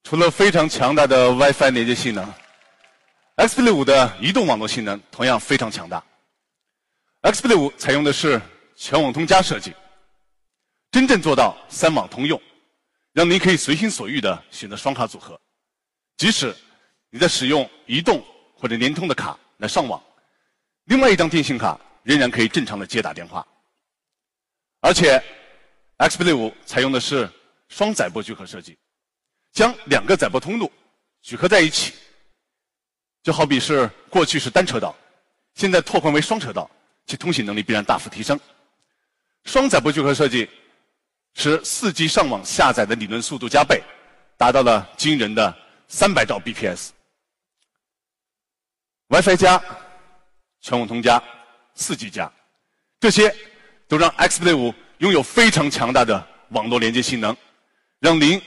除了非常强大的 WiFi 连接性能，XPlay 5的移动网络性能同样非常强大。XPlay 5采用的是全网通加设计，真正做到三网通用，让您可以随心所欲的选择双卡组合，即使你在使用移动或者联通的卡来上网，另外一张电信卡。仍然可以正常的接打电话，而且 XPlay 5采用的是双载波聚合设计，将两个载波通路聚合在一起，就好比是过去是单车道，现在拓宽为双车道，其通信能力必然大幅提升。双载波聚合设计使 4G 上网下载的理论速度加倍，达到了惊人的300兆 bps。WiFi 加，全网通加。四 G 加，这些都让 XPlay 5拥有非常强大的网络连接性能，让您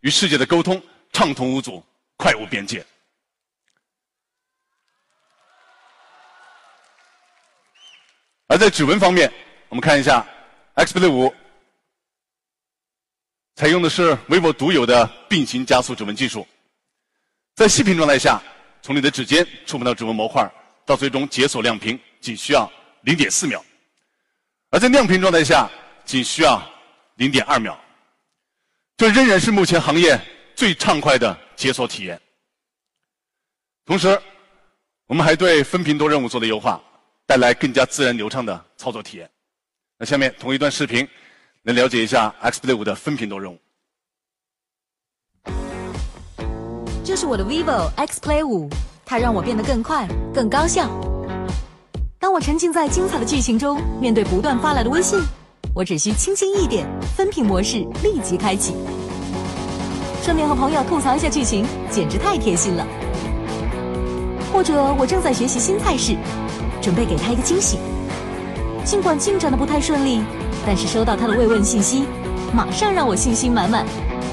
与世界的沟通畅通无阻、快无边界。而在指纹方面，我们看一下 XPlay 5采用的是 vivo 独有的并行加速指纹技术，在息屏状态下，从你的指尖触碰到指纹模块，到最终解锁亮屏。仅需要零点四秒，而在亮屏状态下仅需要零点二秒，这仍然是目前行业最畅快的解锁体验。同时，我们还对分屏多任务做了优化，带来更加自然流畅的操作体验。那下面同一段视频，来了解一下 XPlay 5的分屏多任务。这是我的 vivo XPlay 5，它让我变得更快、更高效。当我沉浸在精彩的剧情中，面对不断发来的微信，我只需轻轻一点，分屏模式立即开启，顺便和朋友吐槽一下剧情，简直太贴心了。或者我正在学习新菜式，准备给他一个惊喜，尽管进展的不太顺利，但是收到他的慰问信息，马上让我信心满满，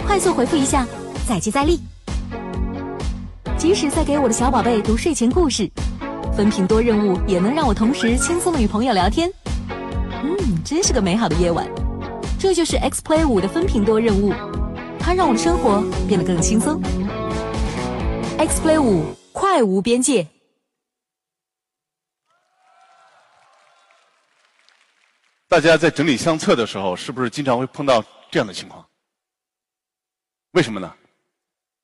快速回复一下，再接再厉。即使在给我的小宝贝读睡前故事。分屏多任务也能让我同时轻松的与朋友聊天，嗯，真是个美好的夜晚。这就是 XPlay 5的分屏多任务，它让我的生活变得更轻松。XPlay 5快无边界。大家在整理相册的时候，是不是经常会碰到这样的情况？为什么呢？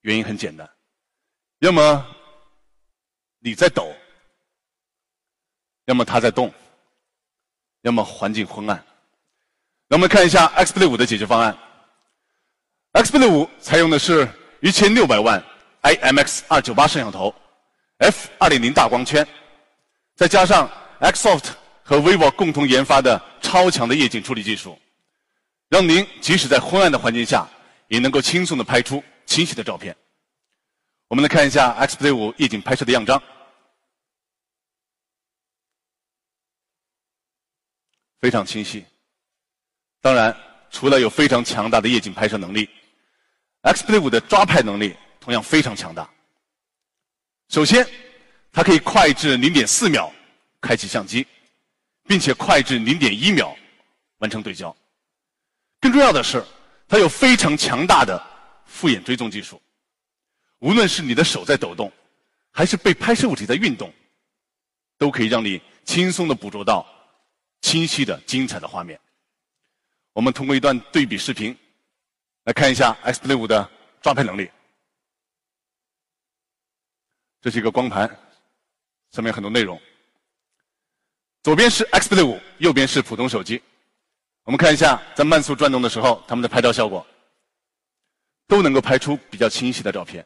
原因很简单，要么你在抖。要么它在动，要么环境昏暗。那我们看一下 XPlay 5的解决方案。XPlay 5采用的是一千六百万 IMX 二九八摄像头，f 二点零大光圈，再加上 Xsoft 和 vivo 共同研发的超强的夜景处理技术，让您即使在昏暗的环境下，也能够轻松的拍出清晰的照片。我们来看一下 XPlay 5夜景拍摄的样张。非常清晰。当然，除了有非常强大的夜景拍摄能力，XPlay 5的抓拍能力同样非常强大。首先，它可以快至零点四秒开启相机，并且快至零点一秒完成对焦。更重要的是，它有非常强大的复眼追踪技术。无论是你的手在抖动，还是被拍摄物体在运动，都可以让你轻松的捕捉到。清晰的、精彩的画面。我们通过一段对比视频来看一下 Xplay 五的抓拍能力。这是一个光盘，上面很多内容。左边是 xp 六五，右边是普通手机。我们看一下，在慢速转动的时候，它们的拍照效果都能够拍出比较清晰的照片。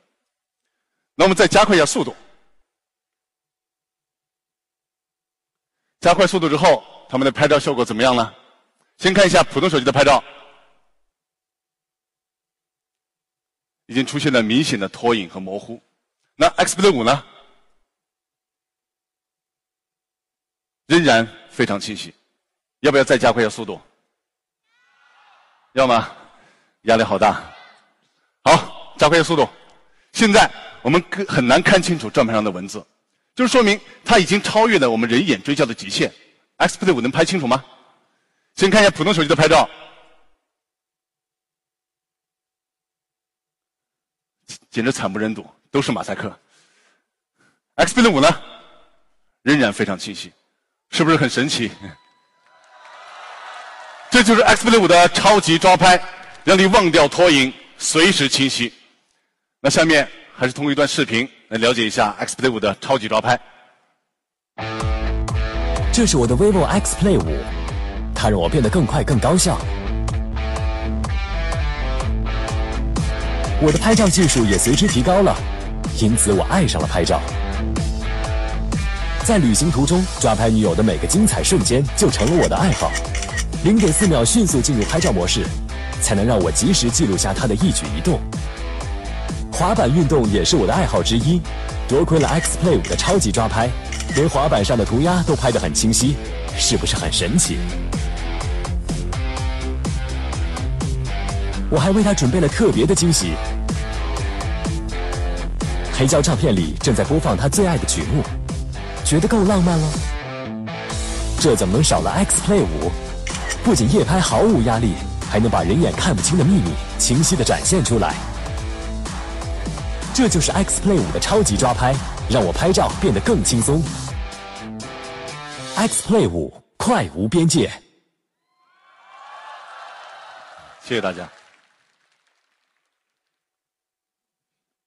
那我们再加快一下速度，加快速度之后，它们的拍照效果怎么样呢？先看一下普通手机的拍照，已经出现了明显的拖影和模糊。那 xp 六五呢？仍然非常清晰。要不要再加快一下速度？要吗？压力好大。好，加快一下速度。现在我们很难看清楚转盘上的文字，就是说明它已经超越了我们人眼追焦的极限。X P 五能拍清楚吗？先看一下普通手机的拍照，简直惨不忍睹。都是马赛克。X P 五呢，仍然非常清晰，是不是很神奇？这就是 Xplay 五的超级抓拍，让你忘掉拖影，随时清晰。那下面还是通过一段视频来了解一下 Xplay 五的超级抓拍。这是我的 vivo Xplay 五，它让我变得更快、更高效。我的拍照技术也随之提高了。因此，我爱上了拍照。在旅行途中抓拍女友的每个精彩瞬间，就成了我的爱好。零点四秒迅速进入拍照模式，才能让我及时记录下她的一举一动。滑板运动也是我的爱好之一，多亏了 Xplay 五的超级抓拍，连滑板上的涂鸦都拍得很清晰，是不是很神奇？我还为她准备了特别的惊喜。黑胶唱片里正在播放他最爱的曲目，觉得够浪漫了。这怎么能少了 Xplay 五？不仅夜拍毫无压力，还能把人眼看不清的秘密清晰的展现出来。这就是 Xplay 五的超级抓拍，让我拍照变得更轻松。Xplay 五快无边界。谢谢大家。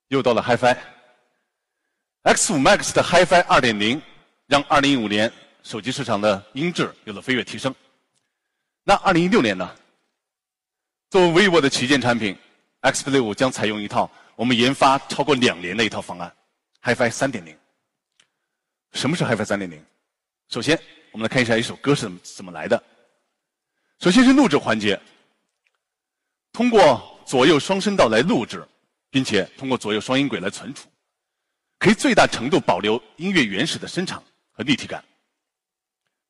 又到了 HiFi。X5 Max 的 HiFi 2.0让2015年手机市场的音质有了飞跃提升。那2016年呢？作为 vivo 的旗舰产品，Xplay 5将采用一套我们研发超过两年的一套方案，HiFi 3.0。什么是 HiFi 3.0？首先，我们来看一下一首歌是怎么怎么来的。首先是录制环节，通过左右双声道来录制，并且通过左右双音轨来存储。可以最大程度保留音乐原始的声场和立体感。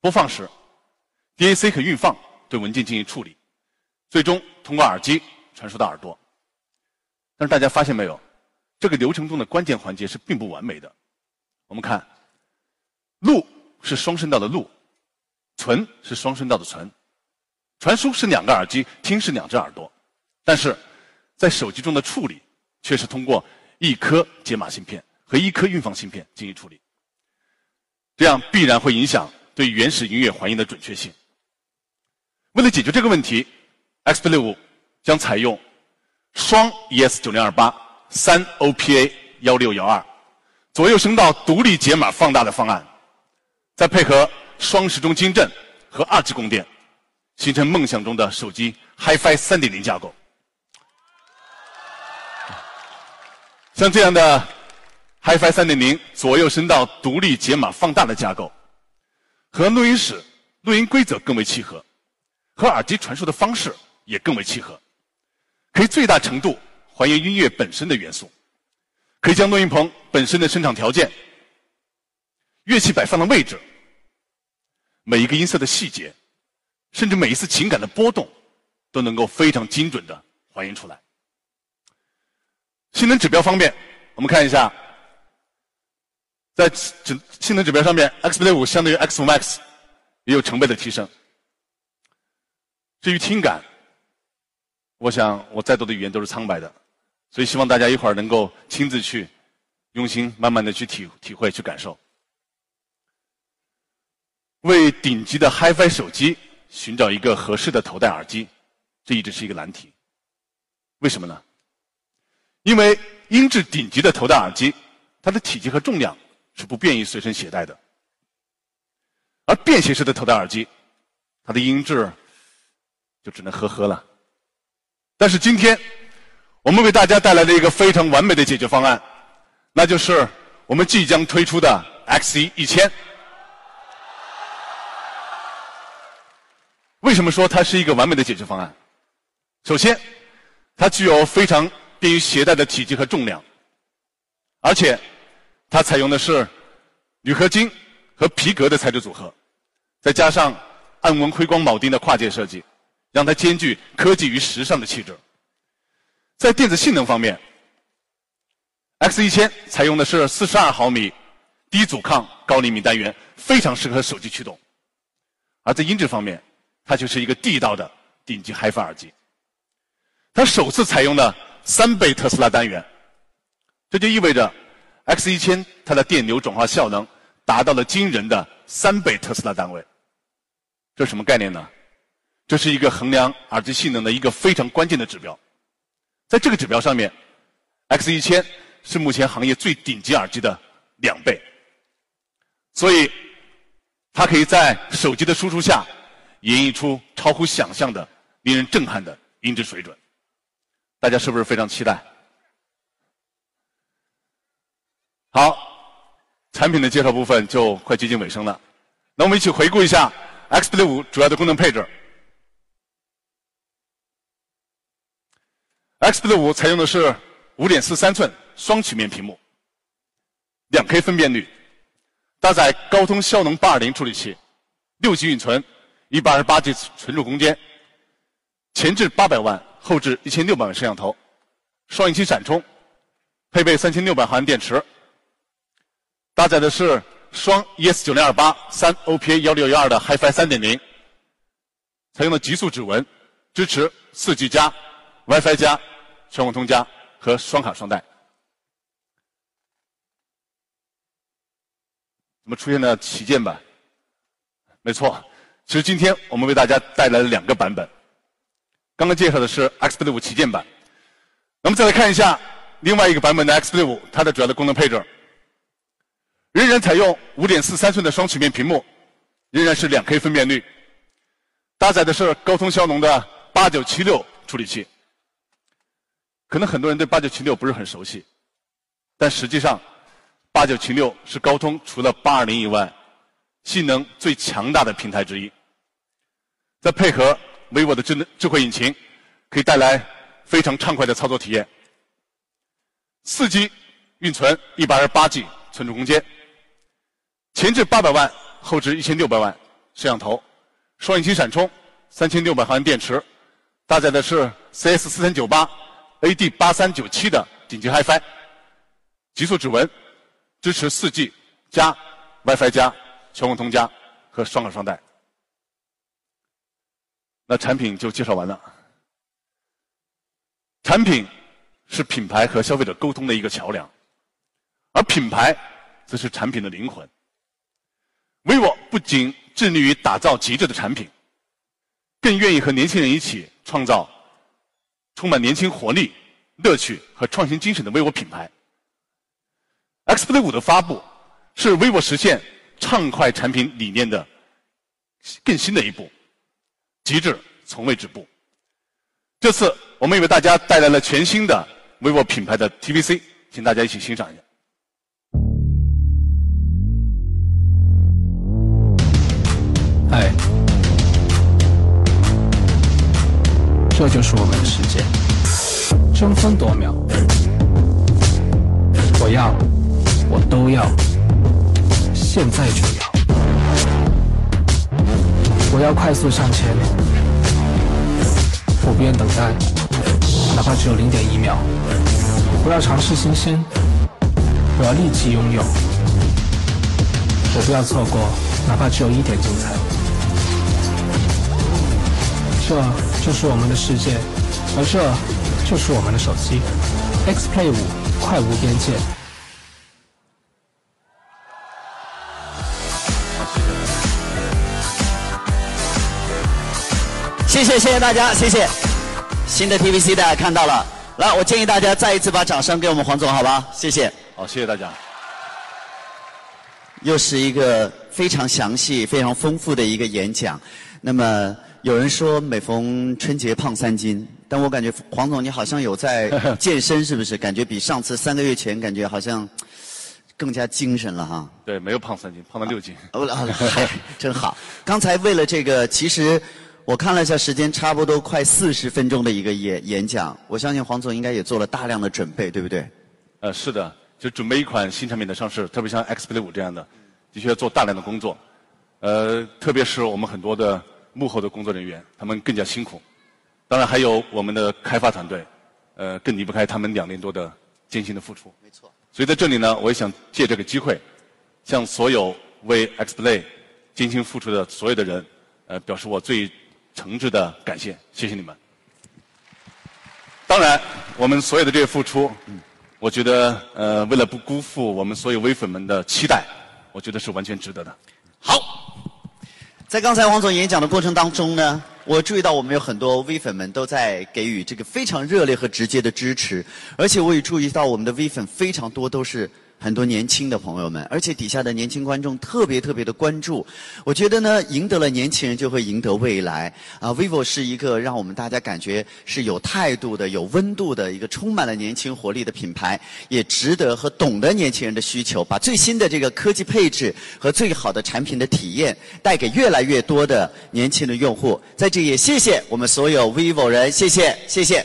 播放时，DAC 可运放对文件进行处理，最终通过耳机传输到耳朵。但是大家发现没有，这个流程中的关键环节是并不完美的。我们看，录是双声道的录，存是双声道的存，传输是两个耳机，听是两只耳朵，但是在手机中的处理却是通过一颗解码芯片。和一颗运放芯片进行处理，这样必然会影响对原始音乐还原的准确性。为了解决这个问题，Xplay 5将采用双 ES9028、三 OPA 幺六幺二左右声道独立解码放大的方案，再配合双时钟晶振和二级供电，形成梦想中的手机 HiFi 3.0架构。像这样的。HiFi 3.0左右声道独立解码放大的架构，和录音室录音规则更为契合，和耳机传输的方式也更为契合，可以最大程度还原音乐本身的元素，可以将录音棚本身的声场条件、乐器摆放的位置、每一个音色的细节，甚至每一次情感的波动，都能够非常精准的还原出来。性能指标方面，我们看一下。在指性能指标上面，Xplay 5相对于 X5 Max 也有成倍的提升。至于听感，我想我再多的语言都是苍白的，所以希望大家一会儿能够亲自去用心慢慢的去体体会去感受。为顶级的 HiFi 手机寻找一个合适的头戴耳机，这一直是一个难题。为什么呢？因为音质顶级的头戴耳机，它的体积和重量是不便于随身携带的，而便携式的头戴耳机，它的音质就只能呵呵了。但是今天，我们为大家带来了一个非常完美的解决方案，那就是我们即将推出的 X1 一千。为什么说它是一个完美的解决方案？首先，它具有非常便于携带的体积和重量，而且它采用的是铝合金和皮革的材质组合，再加上暗纹辉光铆钉的跨界设计，让它兼具科技与时尚的气质。在电子性能方面，X 一千采用的是四十二毫米低阻抗高灵敏单元，非常适合手机驱动；而在音质方面，它就是一个地道的顶级 HiFi 耳机，它首次采用了三倍特斯拉单元，这就意味着 X 一千它的电流转化效能达到了惊人的三倍特斯拉单位。这什么概念呢？这是一个衡量耳机性能的一个非常关键的指标，在这个指标上面，X 一千是目前行业最顶级耳机的两倍，所以它可以在手机的输出下。演绎出超乎想象的、令人震撼的音质水准，大家是不是非常期待？好，产品的介绍部分就快接近尾声了，那我们一起回顾一下 Xplay 五主要的功能配置。Xplay 五采用的是5.43寸双曲面屏幕，2K 分辨率，搭载高通骁龙820处理器，6G 运存。一百二十八 G 存储空间，前置八百万，后置一千六百万摄像头，双引擎闪充，配备三千六百毫安电池，搭载的是双 ES 九零二八三 OPA 幺六幺二的 HiFi 三点零，采用了极速指纹，支持四 G 加、WiFi 加、全网通加和双卡双待。怎么出现了旗舰版？没错。其实今天我们为大家带来了两个版本，刚刚介绍的是 Xplay 5旗舰版，那么再来看一下另外一个版本的 Xplay 5，它的主要的功能配置，仍然采用5.43寸的双曲面屏幕，仍然是两 K 分辨率，搭载的是高通骁龙的8976处理器。可能很多人对8976不是很熟悉，但实际上8976是高通除了820以外，性能最强大的平台之一。再配合 vivo 的智能智慧引擎，可以带来非常畅快的操作体验。四 G 运存，一百二十八 G 存储空间，前置八百万，后置一千六百万摄像头，双引擎闪充，三千六百毫安电池，搭载的是 CS 四三九八 AD 八三九七的顶级 HiFi，极速指纹，支持四 G 加 WiFi 加全网通加和双卡双待。那产品就介绍完了。产品是品牌和消费者沟通的一个桥梁，而品牌则是产品的灵魂。Vivo 不仅致力于打造极致的产品，更愿意和年轻人一起创造充满年轻活力、乐趣和创新精神的 vivo 品牌。Xplay 五的发布是 vivo 实现畅快产品理念的更新的一步。极致从未止步。这次我们也为大家带来了全新的 vivo 品牌的 TVC，请大家一起欣赏一下。哎，这就是我们的世界，争分夺秒，我要，我都要，现在就要。我要快速向前，我不愿等待，哪怕只有零点一秒。我要尝试新鲜，我要立即拥有。我不要错过，哪怕只有一点精彩。这就是我们的世界而这就是我们的手机。Xplay 五快无边界。谢谢谢谢大家谢谢。新的 tvc 大家看到了来我建议大家再一次把掌声给我们黄总好吧？谢谢。好谢谢大家。又是一个非常详细非常丰富的一个演讲。那么有人说每逢春节胖三斤，但我感觉黄总你好像有在 健身，是不是？感觉比上次三个月前感觉好像更加精神了哈。对，没有胖三斤，胖了六斤。哦，嗨，真好。刚才为了这个，其实我看了一下时间，差不多快四十分钟的一个演演讲。我相信黄总应该也做了大量的准备，对不对？呃，是的。就准备一款新产品的上市，特别像 X Play 五这样的，的确要做大量的工作。呃，特别是我们很多的幕后的工作人员，他们更加辛苦。当然还有我们的开发团队，呃，更离不开他们两年多的艰辛的付出。没错。所以在这里呢，我也想借这个机会，向所有为 X Play 艰辛付出的所有的人，呃，表示我最诚挚的感谢，谢谢你们。当然，我们所有的这些付出。嗯我觉得，呃，为了不辜负我们所有微粉们的期待，我觉得是完全值得的。好，在刚才王总演讲的过程当中呢，我注意到我们有很多微粉们都在给予这个非常热烈和直接的支持，而且我也注意到我们的微粉非常多都是。很多年轻的朋友们，而且底下的年轻观众特别特别的关注。我觉得呢，赢得了年轻人就会赢得未来。啊，vivo 是一个让我们大家感觉是有态度的、有温度的一个充满了年轻活力的品牌，也值得和懂得年轻人的需求，把最新的这个科技配置和最好的产品的体验带给越来越多的年轻的用户。在这也谢谢我们所有 vivo 人，谢谢谢谢。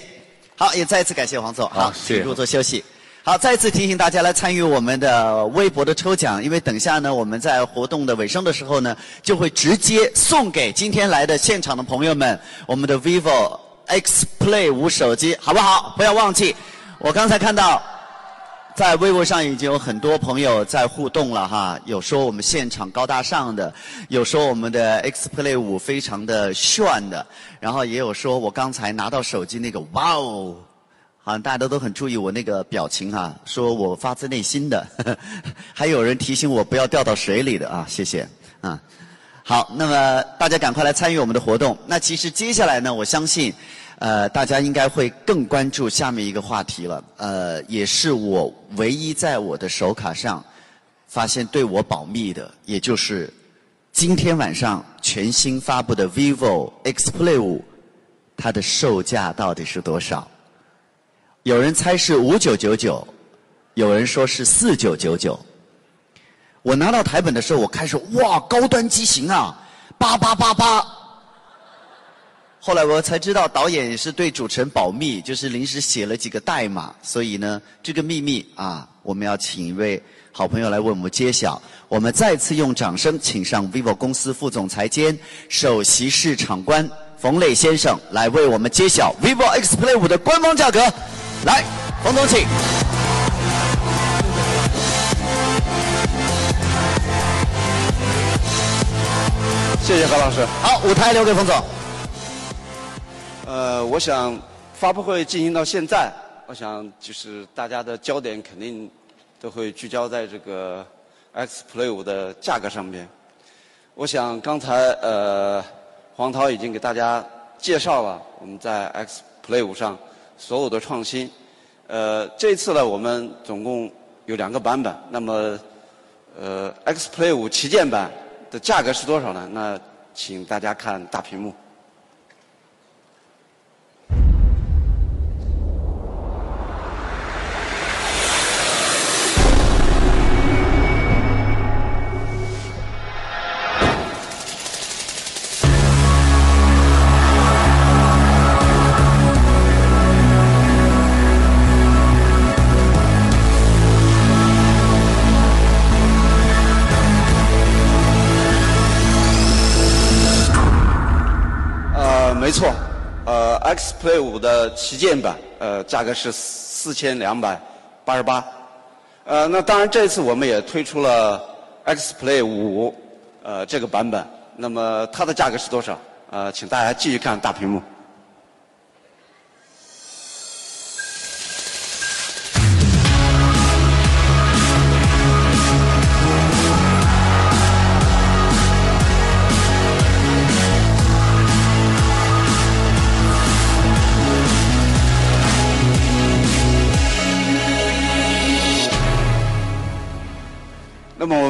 好，也再次感谢黄总。好，请入座休息。好，再次提醒大家来参与我们的微博的抽奖，因为等下呢，我们在活动的尾声的时候呢，就会直接送给今天来的现场的朋友们我们的 vivo X Play 五手机，好不好？不要忘记，我刚才看到在微博上已经有很多朋友在互动了哈，有说我们现场高大上的，有说我们的 X Play 五非常的炫的，然后也有说我刚才拿到手机那个哇哦。好像大家都很注意我那个表情啊，说我发自内心的，还有人提醒我不要掉到水里的啊，谢谢啊。好，那么大家赶快来参与我们的活动。那其实接下来呢，我相信，呃，大家应该会更关注下面一个话题了。呃，也是我唯一在我的手卡上发现对我保密的，也就是今天晚上全新发布的 vivo X Play 五，它的售价到底是多少？有人猜是五九九九，有人说是四九九九。我拿到台本的时候，我开始哇，高端机型啊，八八八八。后来我才知道，导演是对主持人保密，就是临时写了几个代码，所以呢，这个秘密啊，我们要请一位好朋友来为我们揭晓。我们再次用掌声请上 vivo 公司副总裁兼首席市场官冯磊先生来为我们揭晓 vivo X Play 五的官方价格。来，冯总，请。谢谢何老师。好，舞台留给冯总。呃，我想发布会进行到现在，我想就是大家的焦点肯定都会聚焦在这个 X Play 五的价格上面。我想刚才呃黄涛已经给大家介绍了我们在 X Play 五上。所有的创新，呃，这次呢，我们总共有两个版本。那么，呃，X Play 五旗舰版的价格是多少呢？那请大家看大屏幕。Play 五的旗舰版，呃，价格是四千两百八十八。呃，那当然这次我们也推出了 X Play 五，呃，这个版本。那么它的价格是多少？呃，请大家继续看大屏幕。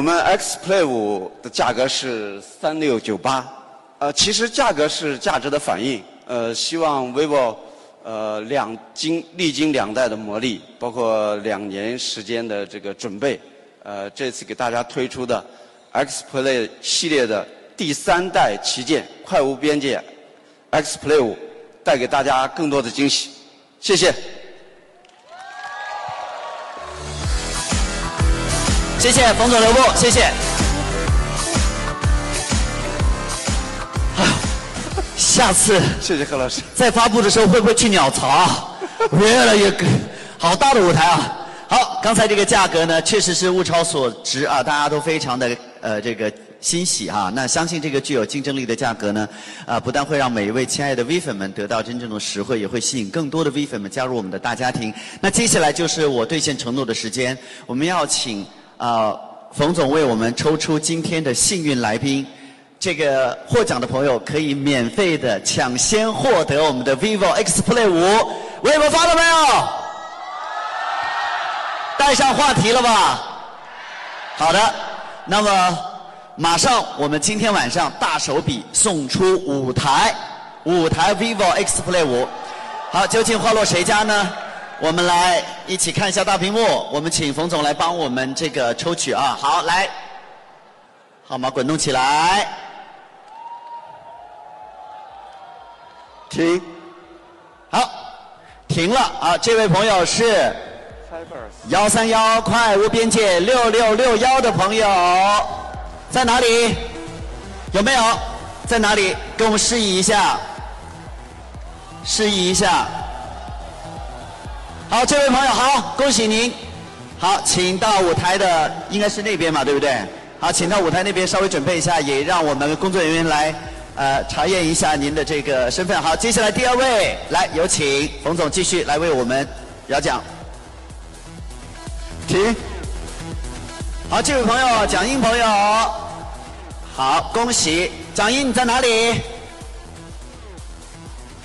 我们 X Play 五的价格是三六九八，呃，其实价格是价值的反应。呃，希望 vivo 呃两经历经两代的磨砺，包括两年时间的这个准备，呃，这次给大家推出的 X Play 系列的第三代旗舰快无边界 X Play 五，带给大家更多的惊喜。谢谢。谢谢冯总留步，谢谢。下次谢谢何老师。在发布的时候会不会去鸟巢啊？越来越好大的舞台啊！好，刚才这个价格呢，确实是物超所值啊，大家都非常的呃这个欣喜啊。那相信这个具有竞争力的价格呢，啊，不但会让每一位亲爱的 V 粉们得到真正的实惠，也会吸引更多的 V 粉们加入我们的大家庭。那接下来就是我兑现承诺的时间，我们要请。啊，冯总为我们抽出今天的幸运来宾，这个获奖的朋友可以免费的抢先获得我们的 vivo X Play 五，微博发了没有？带上话题了吧？好的，那么马上我们今天晚上大手笔送出五台，五台 vivo X Play 五，好，究竟花落谁家呢？我们来一起看一下大屏幕。我们请冯总来帮我们这个抽取啊。好，来，号码滚动起来，停，好，停了啊。这位朋友是幺三幺快无边界六六六幺的朋友，在哪里？有没有？在哪里？跟我们示意一下，示意一下。好，这位朋友好，恭喜您。好，请到舞台的应该是那边嘛，对不对？好，请到舞台那边稍微准备一下，也让我们工作人员来呃查验一下您的这个身份。好，接下来第二位，来有请冯总继续来为我们摇奖。停。好，这位朋友，蒋英朋友，好，恭喜，蒋英你在哪里？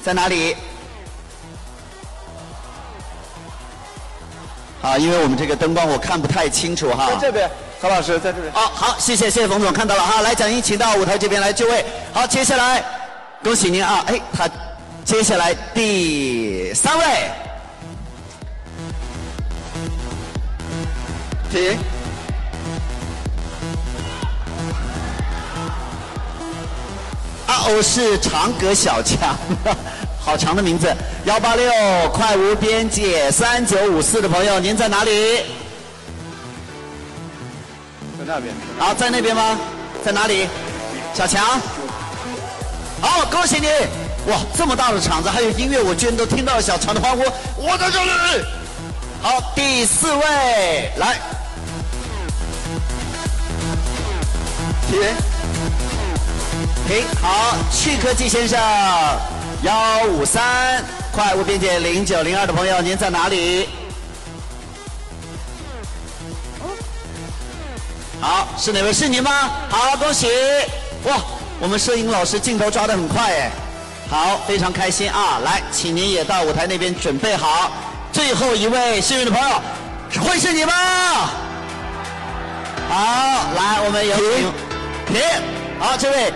在哪里？啊，因为我们这个灯光我看不太清楚哈。在这边，何老师在这边。好，好，谢谢，谢谢冯总看到了哈。来，蒋英，请到舞台这边来就位。好，接下来，恭喜您啊！哎，他接下来第三位，停。啊哦，是长葛小强。好长的名字，幺八六快无边界三九五四的朋友，您在哪里？在那边。好，在那边吗？在哪里？小强。好，恭喜你！哇，这么大的场子，还有音乐，我居然都听到了小强的欢呼。我在这里。好，第四位，来。停。停。好，趣科技先生。幺五三快无边界零九零二的朋友，您在哪里？好，是哪位？是您吗？好，恭喜！哇，我们摄影老师镜头抓得很快哎。好，非常开心啊！来，请您也到舞台那边准备好。最后一位幸运的朋友，会是你吗？好，来，我们有请，停，好，这位。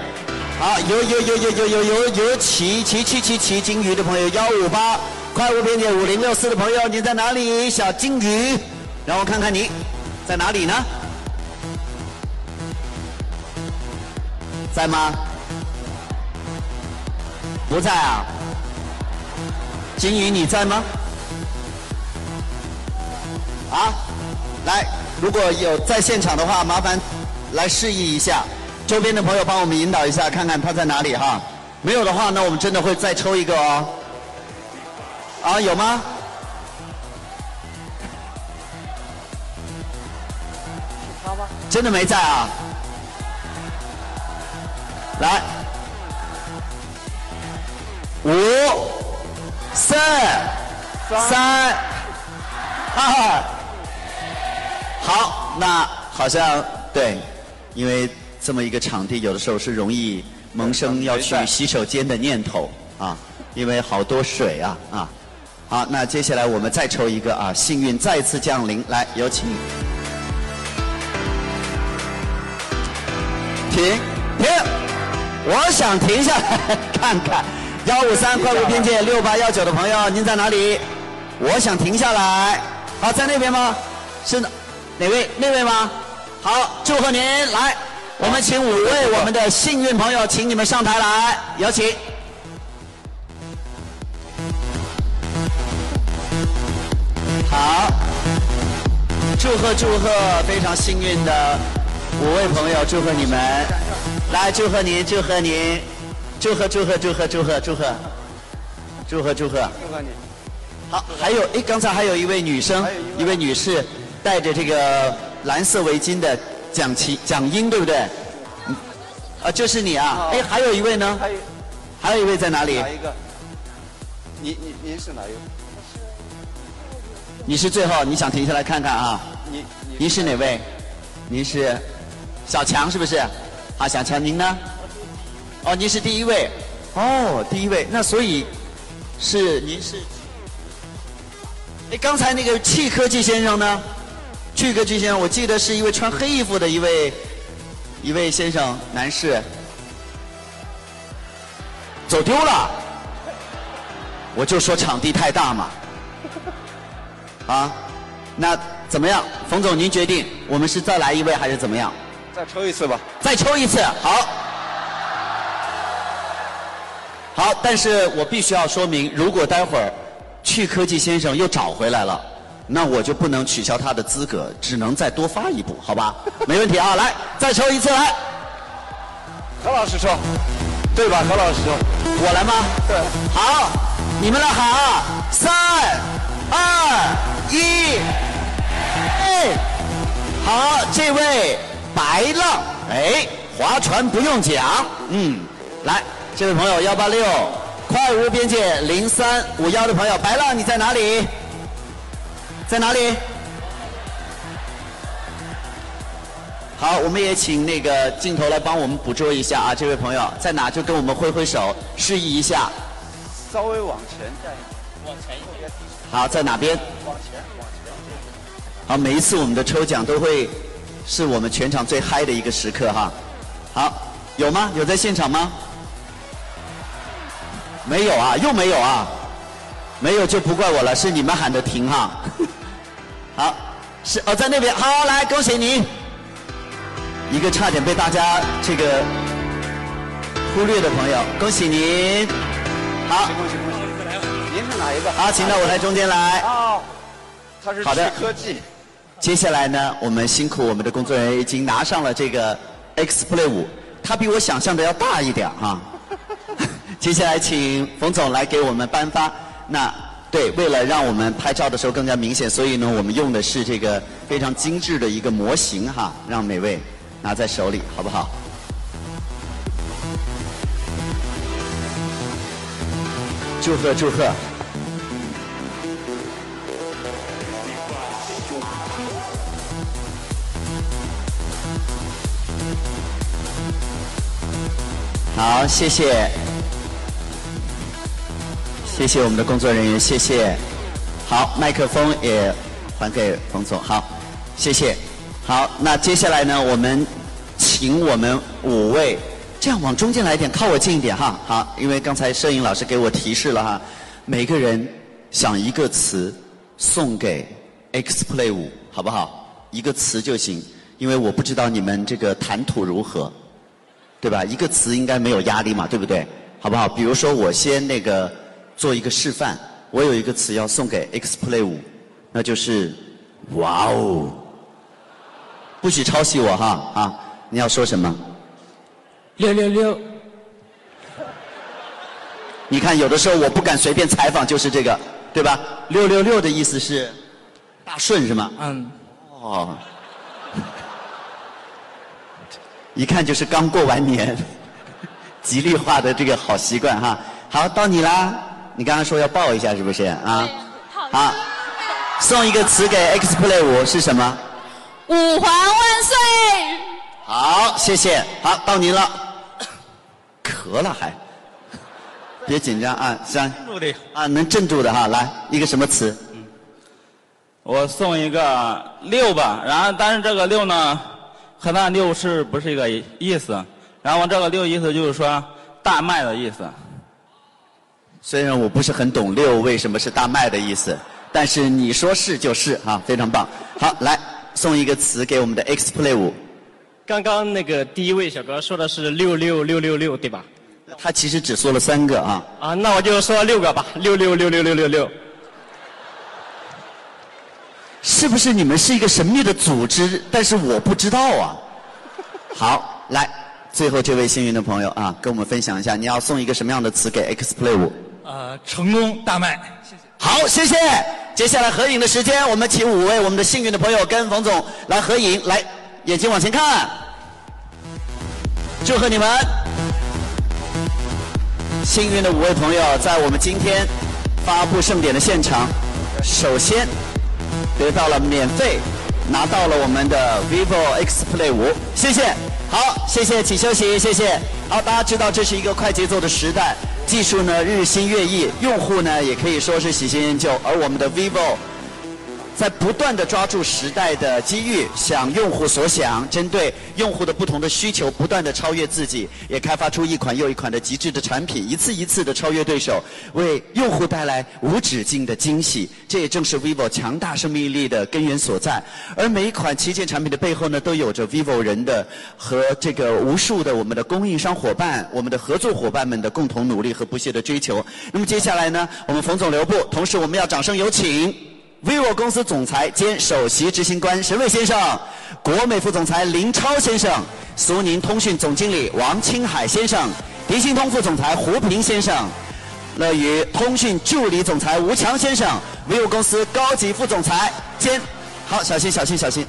好，有有有有有有有有骑骑骑骑骑金鱼的朋友，幺五八快无边界五零六四的朋友，你在哪里？小金鱼，让我看看你在哪里呢？在吗？不在啊。金鱼你在吗？啊，来，如果有在现场的话，麻烦来示意一下。周边的朋友帮我们引导一下，看看他在哪里哈。没有的话，那我们真的会再抽一个哦。啊，有吗？真的没在啊？来，五、四、三、二，好，那好像对，因为。这么一个场地，有的时候是容易萌生要去洗手间的念头啊，因为好多水啊啊。好，那接下来我们再抽一个啊，幸运再次降临，来有请。停停，我想停下来看看。幺五三快乐边界六八幺九的朋友，您在哪里？我想停下来。好，在那边吗？是哪哪位？那位吗？好，祝贺您！来，我们请五位我们的幸运朋友，请你们上台来，有请。好，祝贺祝贺，非常幸运的五位朋友，祝贺你们！来，祝贺您，祝贺您，祝贺祝贺祝贺祝贺祝贺，祝贺祝贺！祝贺你。好，还有哎，刚才还有一位女生，一位女士，戴着这个蓝色围巾的蒋奇蒋英，对不对？嗯啊，就是你啊！哎，还有一位呢？还有还有一位在哪里？哪一个？你你您是哪一位？你是最后，你想停下来看看啊？你你您是哪位？您是小强是不是？啊，小强您呢？哦，您是第一位。哦，第一位，那所以是您是？哎，刚才那个汽科技先生呢？契科技先生，我记得是一位穿黑衣服的一位一位先生，男士，走丢了。我就说场地太大嘛。啊，那怎么样，冯总您决定，我们是再来一位还是怎么样？再抽一次吧。再抽一次，好。好，但是我必须要说明，如果待会儿去科技先生又找回来了，那我就不能取消他的资格，只能再多发一步，好吧？没问题啊，来，再抽一次，来，何老师抽，对吧？何老师抽。我来吗？对。好，你们来喊啊！三、二、一，哎，好，这位白浪，哎，划船不用桨，嗯，来，这位朋友幺八六，快无边界零三五幺的朋友，白浪你在哪里？在哪里？好，我们也请那个镜头来帮我们捕捉一下啊，这位朋友在哪就跟我们挥挥手，示意一下。稍微往前站一点。往前一点。好，在哪边？往前，往前。好，每一次我们的抽奖都会是我们全场最嗨的一个时刻哈。好，有吗？有在现场吗？没有啊，又没有啊，没有就不怪我了，是你们喊的停哈。好，是哦，在那边，好，来恭喜您，一个差点被大家这个忽略的朋友，恭喜您。好，恭喜恭喜！您是哪一个？好，请到舞台中间来。哦，他是好的科技。接下来呢，我们辛苦我们的工作人员已经拿上了这个 X Play 五，它比我想象的要大一点哈。接下来请冯总来给我们颁发。那对，为了让我们拍照的时候更加明显，所以呢，我们用的是这个非常精致的一个模型哈，让每位拿在手里，好不好？祝贺祝贺！好，谢谢，谢谢我们的工作人员，谢谢。好，麦克风也还给冯总，好，谢谢。好，那接下来呢，我们请我们五位，这样往中间来一点，靠我近一点哈。好，因为刚才摄影老师给我提示了哈，每个人想一个词送给 X Play 五，好不好？一个词就行，因为我不知道你们这个谈吐如何。对吧？一个词应该没有压力嘛，对不对？好不好？比如说，我先那个做一个示范，我有一个词要送给 X Play 五，那就是哇哦！不许抄袭我哈啊！你要说什么？六六六，你看，有的时候我不敢随便采访，就是这个，对吧？六六六的意思是大顺是吗？嗯，哦，一看就是刚过完年，吉利化的这个好习惯哈。好，到你啦，你刚刚说要抱一下是不是啊？好，送一个词给 X Play 五是什么？五环万岁！好，谢谢。好，到您了。咳了还，别紧张啊，三，啊，能镇住的哈。来，一个什么词？我送一个六吧，然后但是这个六呢，和那六是不是一个意思？然后这个六意思就是说大麦的意思。虽然我不是很懂六为什么是大麦的意思，但是你说是就是啊，非常棒。好，来送一个词给我们的 X Play 五。刚刚那个第一位小哥说的是六六六六六，对吧？他其实只说了三个啊。啊，那我就说六个吧，六六六六六六六。是不是你们是一个神秘的组织？但是我不知道啊。好，来，最后这位幸运的朋友啊，跟我们分享一下，你要送一个什么样的词给 X Play 五？呃，成功大卖，谢谢。好，谢谢。接下来合影的时间，我们请五位我们的幸运的朋友跟冯总来合影，来，眼睛往前看，祝贺你们！幸运的五位朋友在我们今天发布盛典的现场，首先得到了免费拿到了我们的 vivo X Play 五，谢谢。好，谢谢，请休息，谢谢。好，大家知道这是一个快节奏的时代。技术呢日新月异，用户呢也可以说是喜新厌旧，而我们的 vivo 在不断的抓住时代的机遇，想用户所想，针对用户的不同的需求，不断的超越自己，也开发出一款又一款的极致的产品，一次一次的超越对手，为用户带来无止境的惊喜。这也正是 vivo 强大生命力的根源所在。而每一款旗舰产品的背后呢，都有着 vivo 人的和这个无数的我们的供应商伙伴、我们的合作伙伴们的共同努力和不懈的追求。那么接下来呢，我们冯总留步，同时我们要掌声有请。Vivo 公司总裁兼首席执行官沈伟先生，国美副总裁林超先生，苏宁通讯总经理王青海先生，迪信通副总裁胡平先生，乐于通讯助理总裁吴强先生，vivo 公司高级副总裁兼，好，小心小心小心。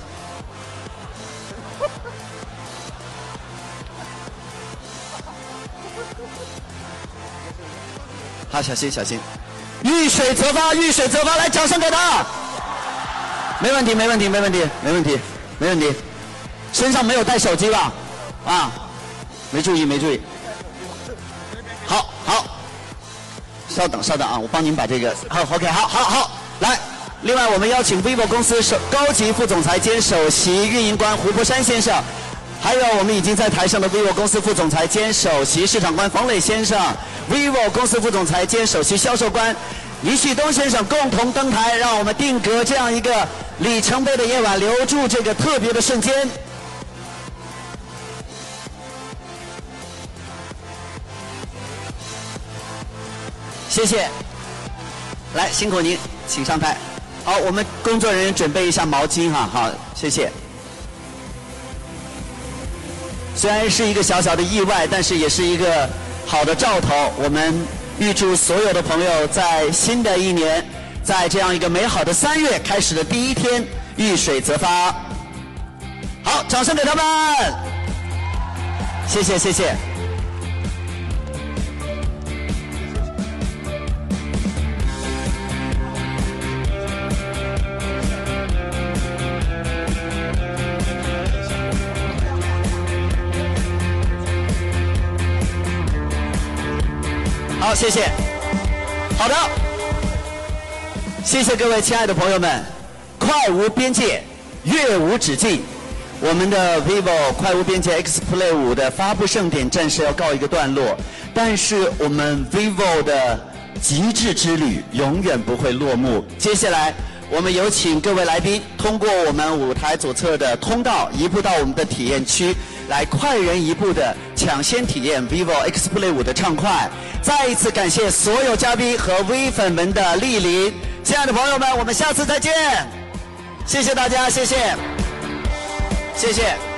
好，小心小心。遇水则发，遇水则发，来，掌声给他。没问题，没问题，没问题，没问题，没问题。身上没有带手机吧？啊，没注意，没注意。好好，稍等，稍等啊，我帮您把这个好，OK，好好好，来。另外，我们邀请 vivo 公司首高级副总裁兼首席运营官胡博山先生，还有我们已经在台上的 vivo 公司副总裁兼首席市场官冯磊先生，vivo 公司副总裁兼首席销售官李旭东先生共同登台，让我们定格这样一个里程碑的夜晚，留住这个特别的瞬间。谢谢，来辛苦您，请上台。好，我们工作人员准备一下毛巾哈，好，谢谢。虽然是一个小小的意外，但是也是一个好的兆头。我们预祝所有的朋友在新的一年，在这样一个美好的三月开始的第一天，遇水则发。好，掌声给他们，谢谢谢谢。好，谢谢。好的，谢谢各位亲爱的朋友们。快无边界，越无止境。我们的 vivo 快无边界 X Play 五的发布盛典暂时要告一个段落，但是我们 vivo 的极致之旅永远不会落幕。接下来，我们有请各位来宾通过我们舞台左侧的通道，移步到我们的体验区。来快人一步的抢先体验 vivo X Play 五的畅快，再一次感谢所有嘉宾和微粉们的莅临，亲爱的朋友们，我们下次再见，谢谢大家，谢谢，谢谢。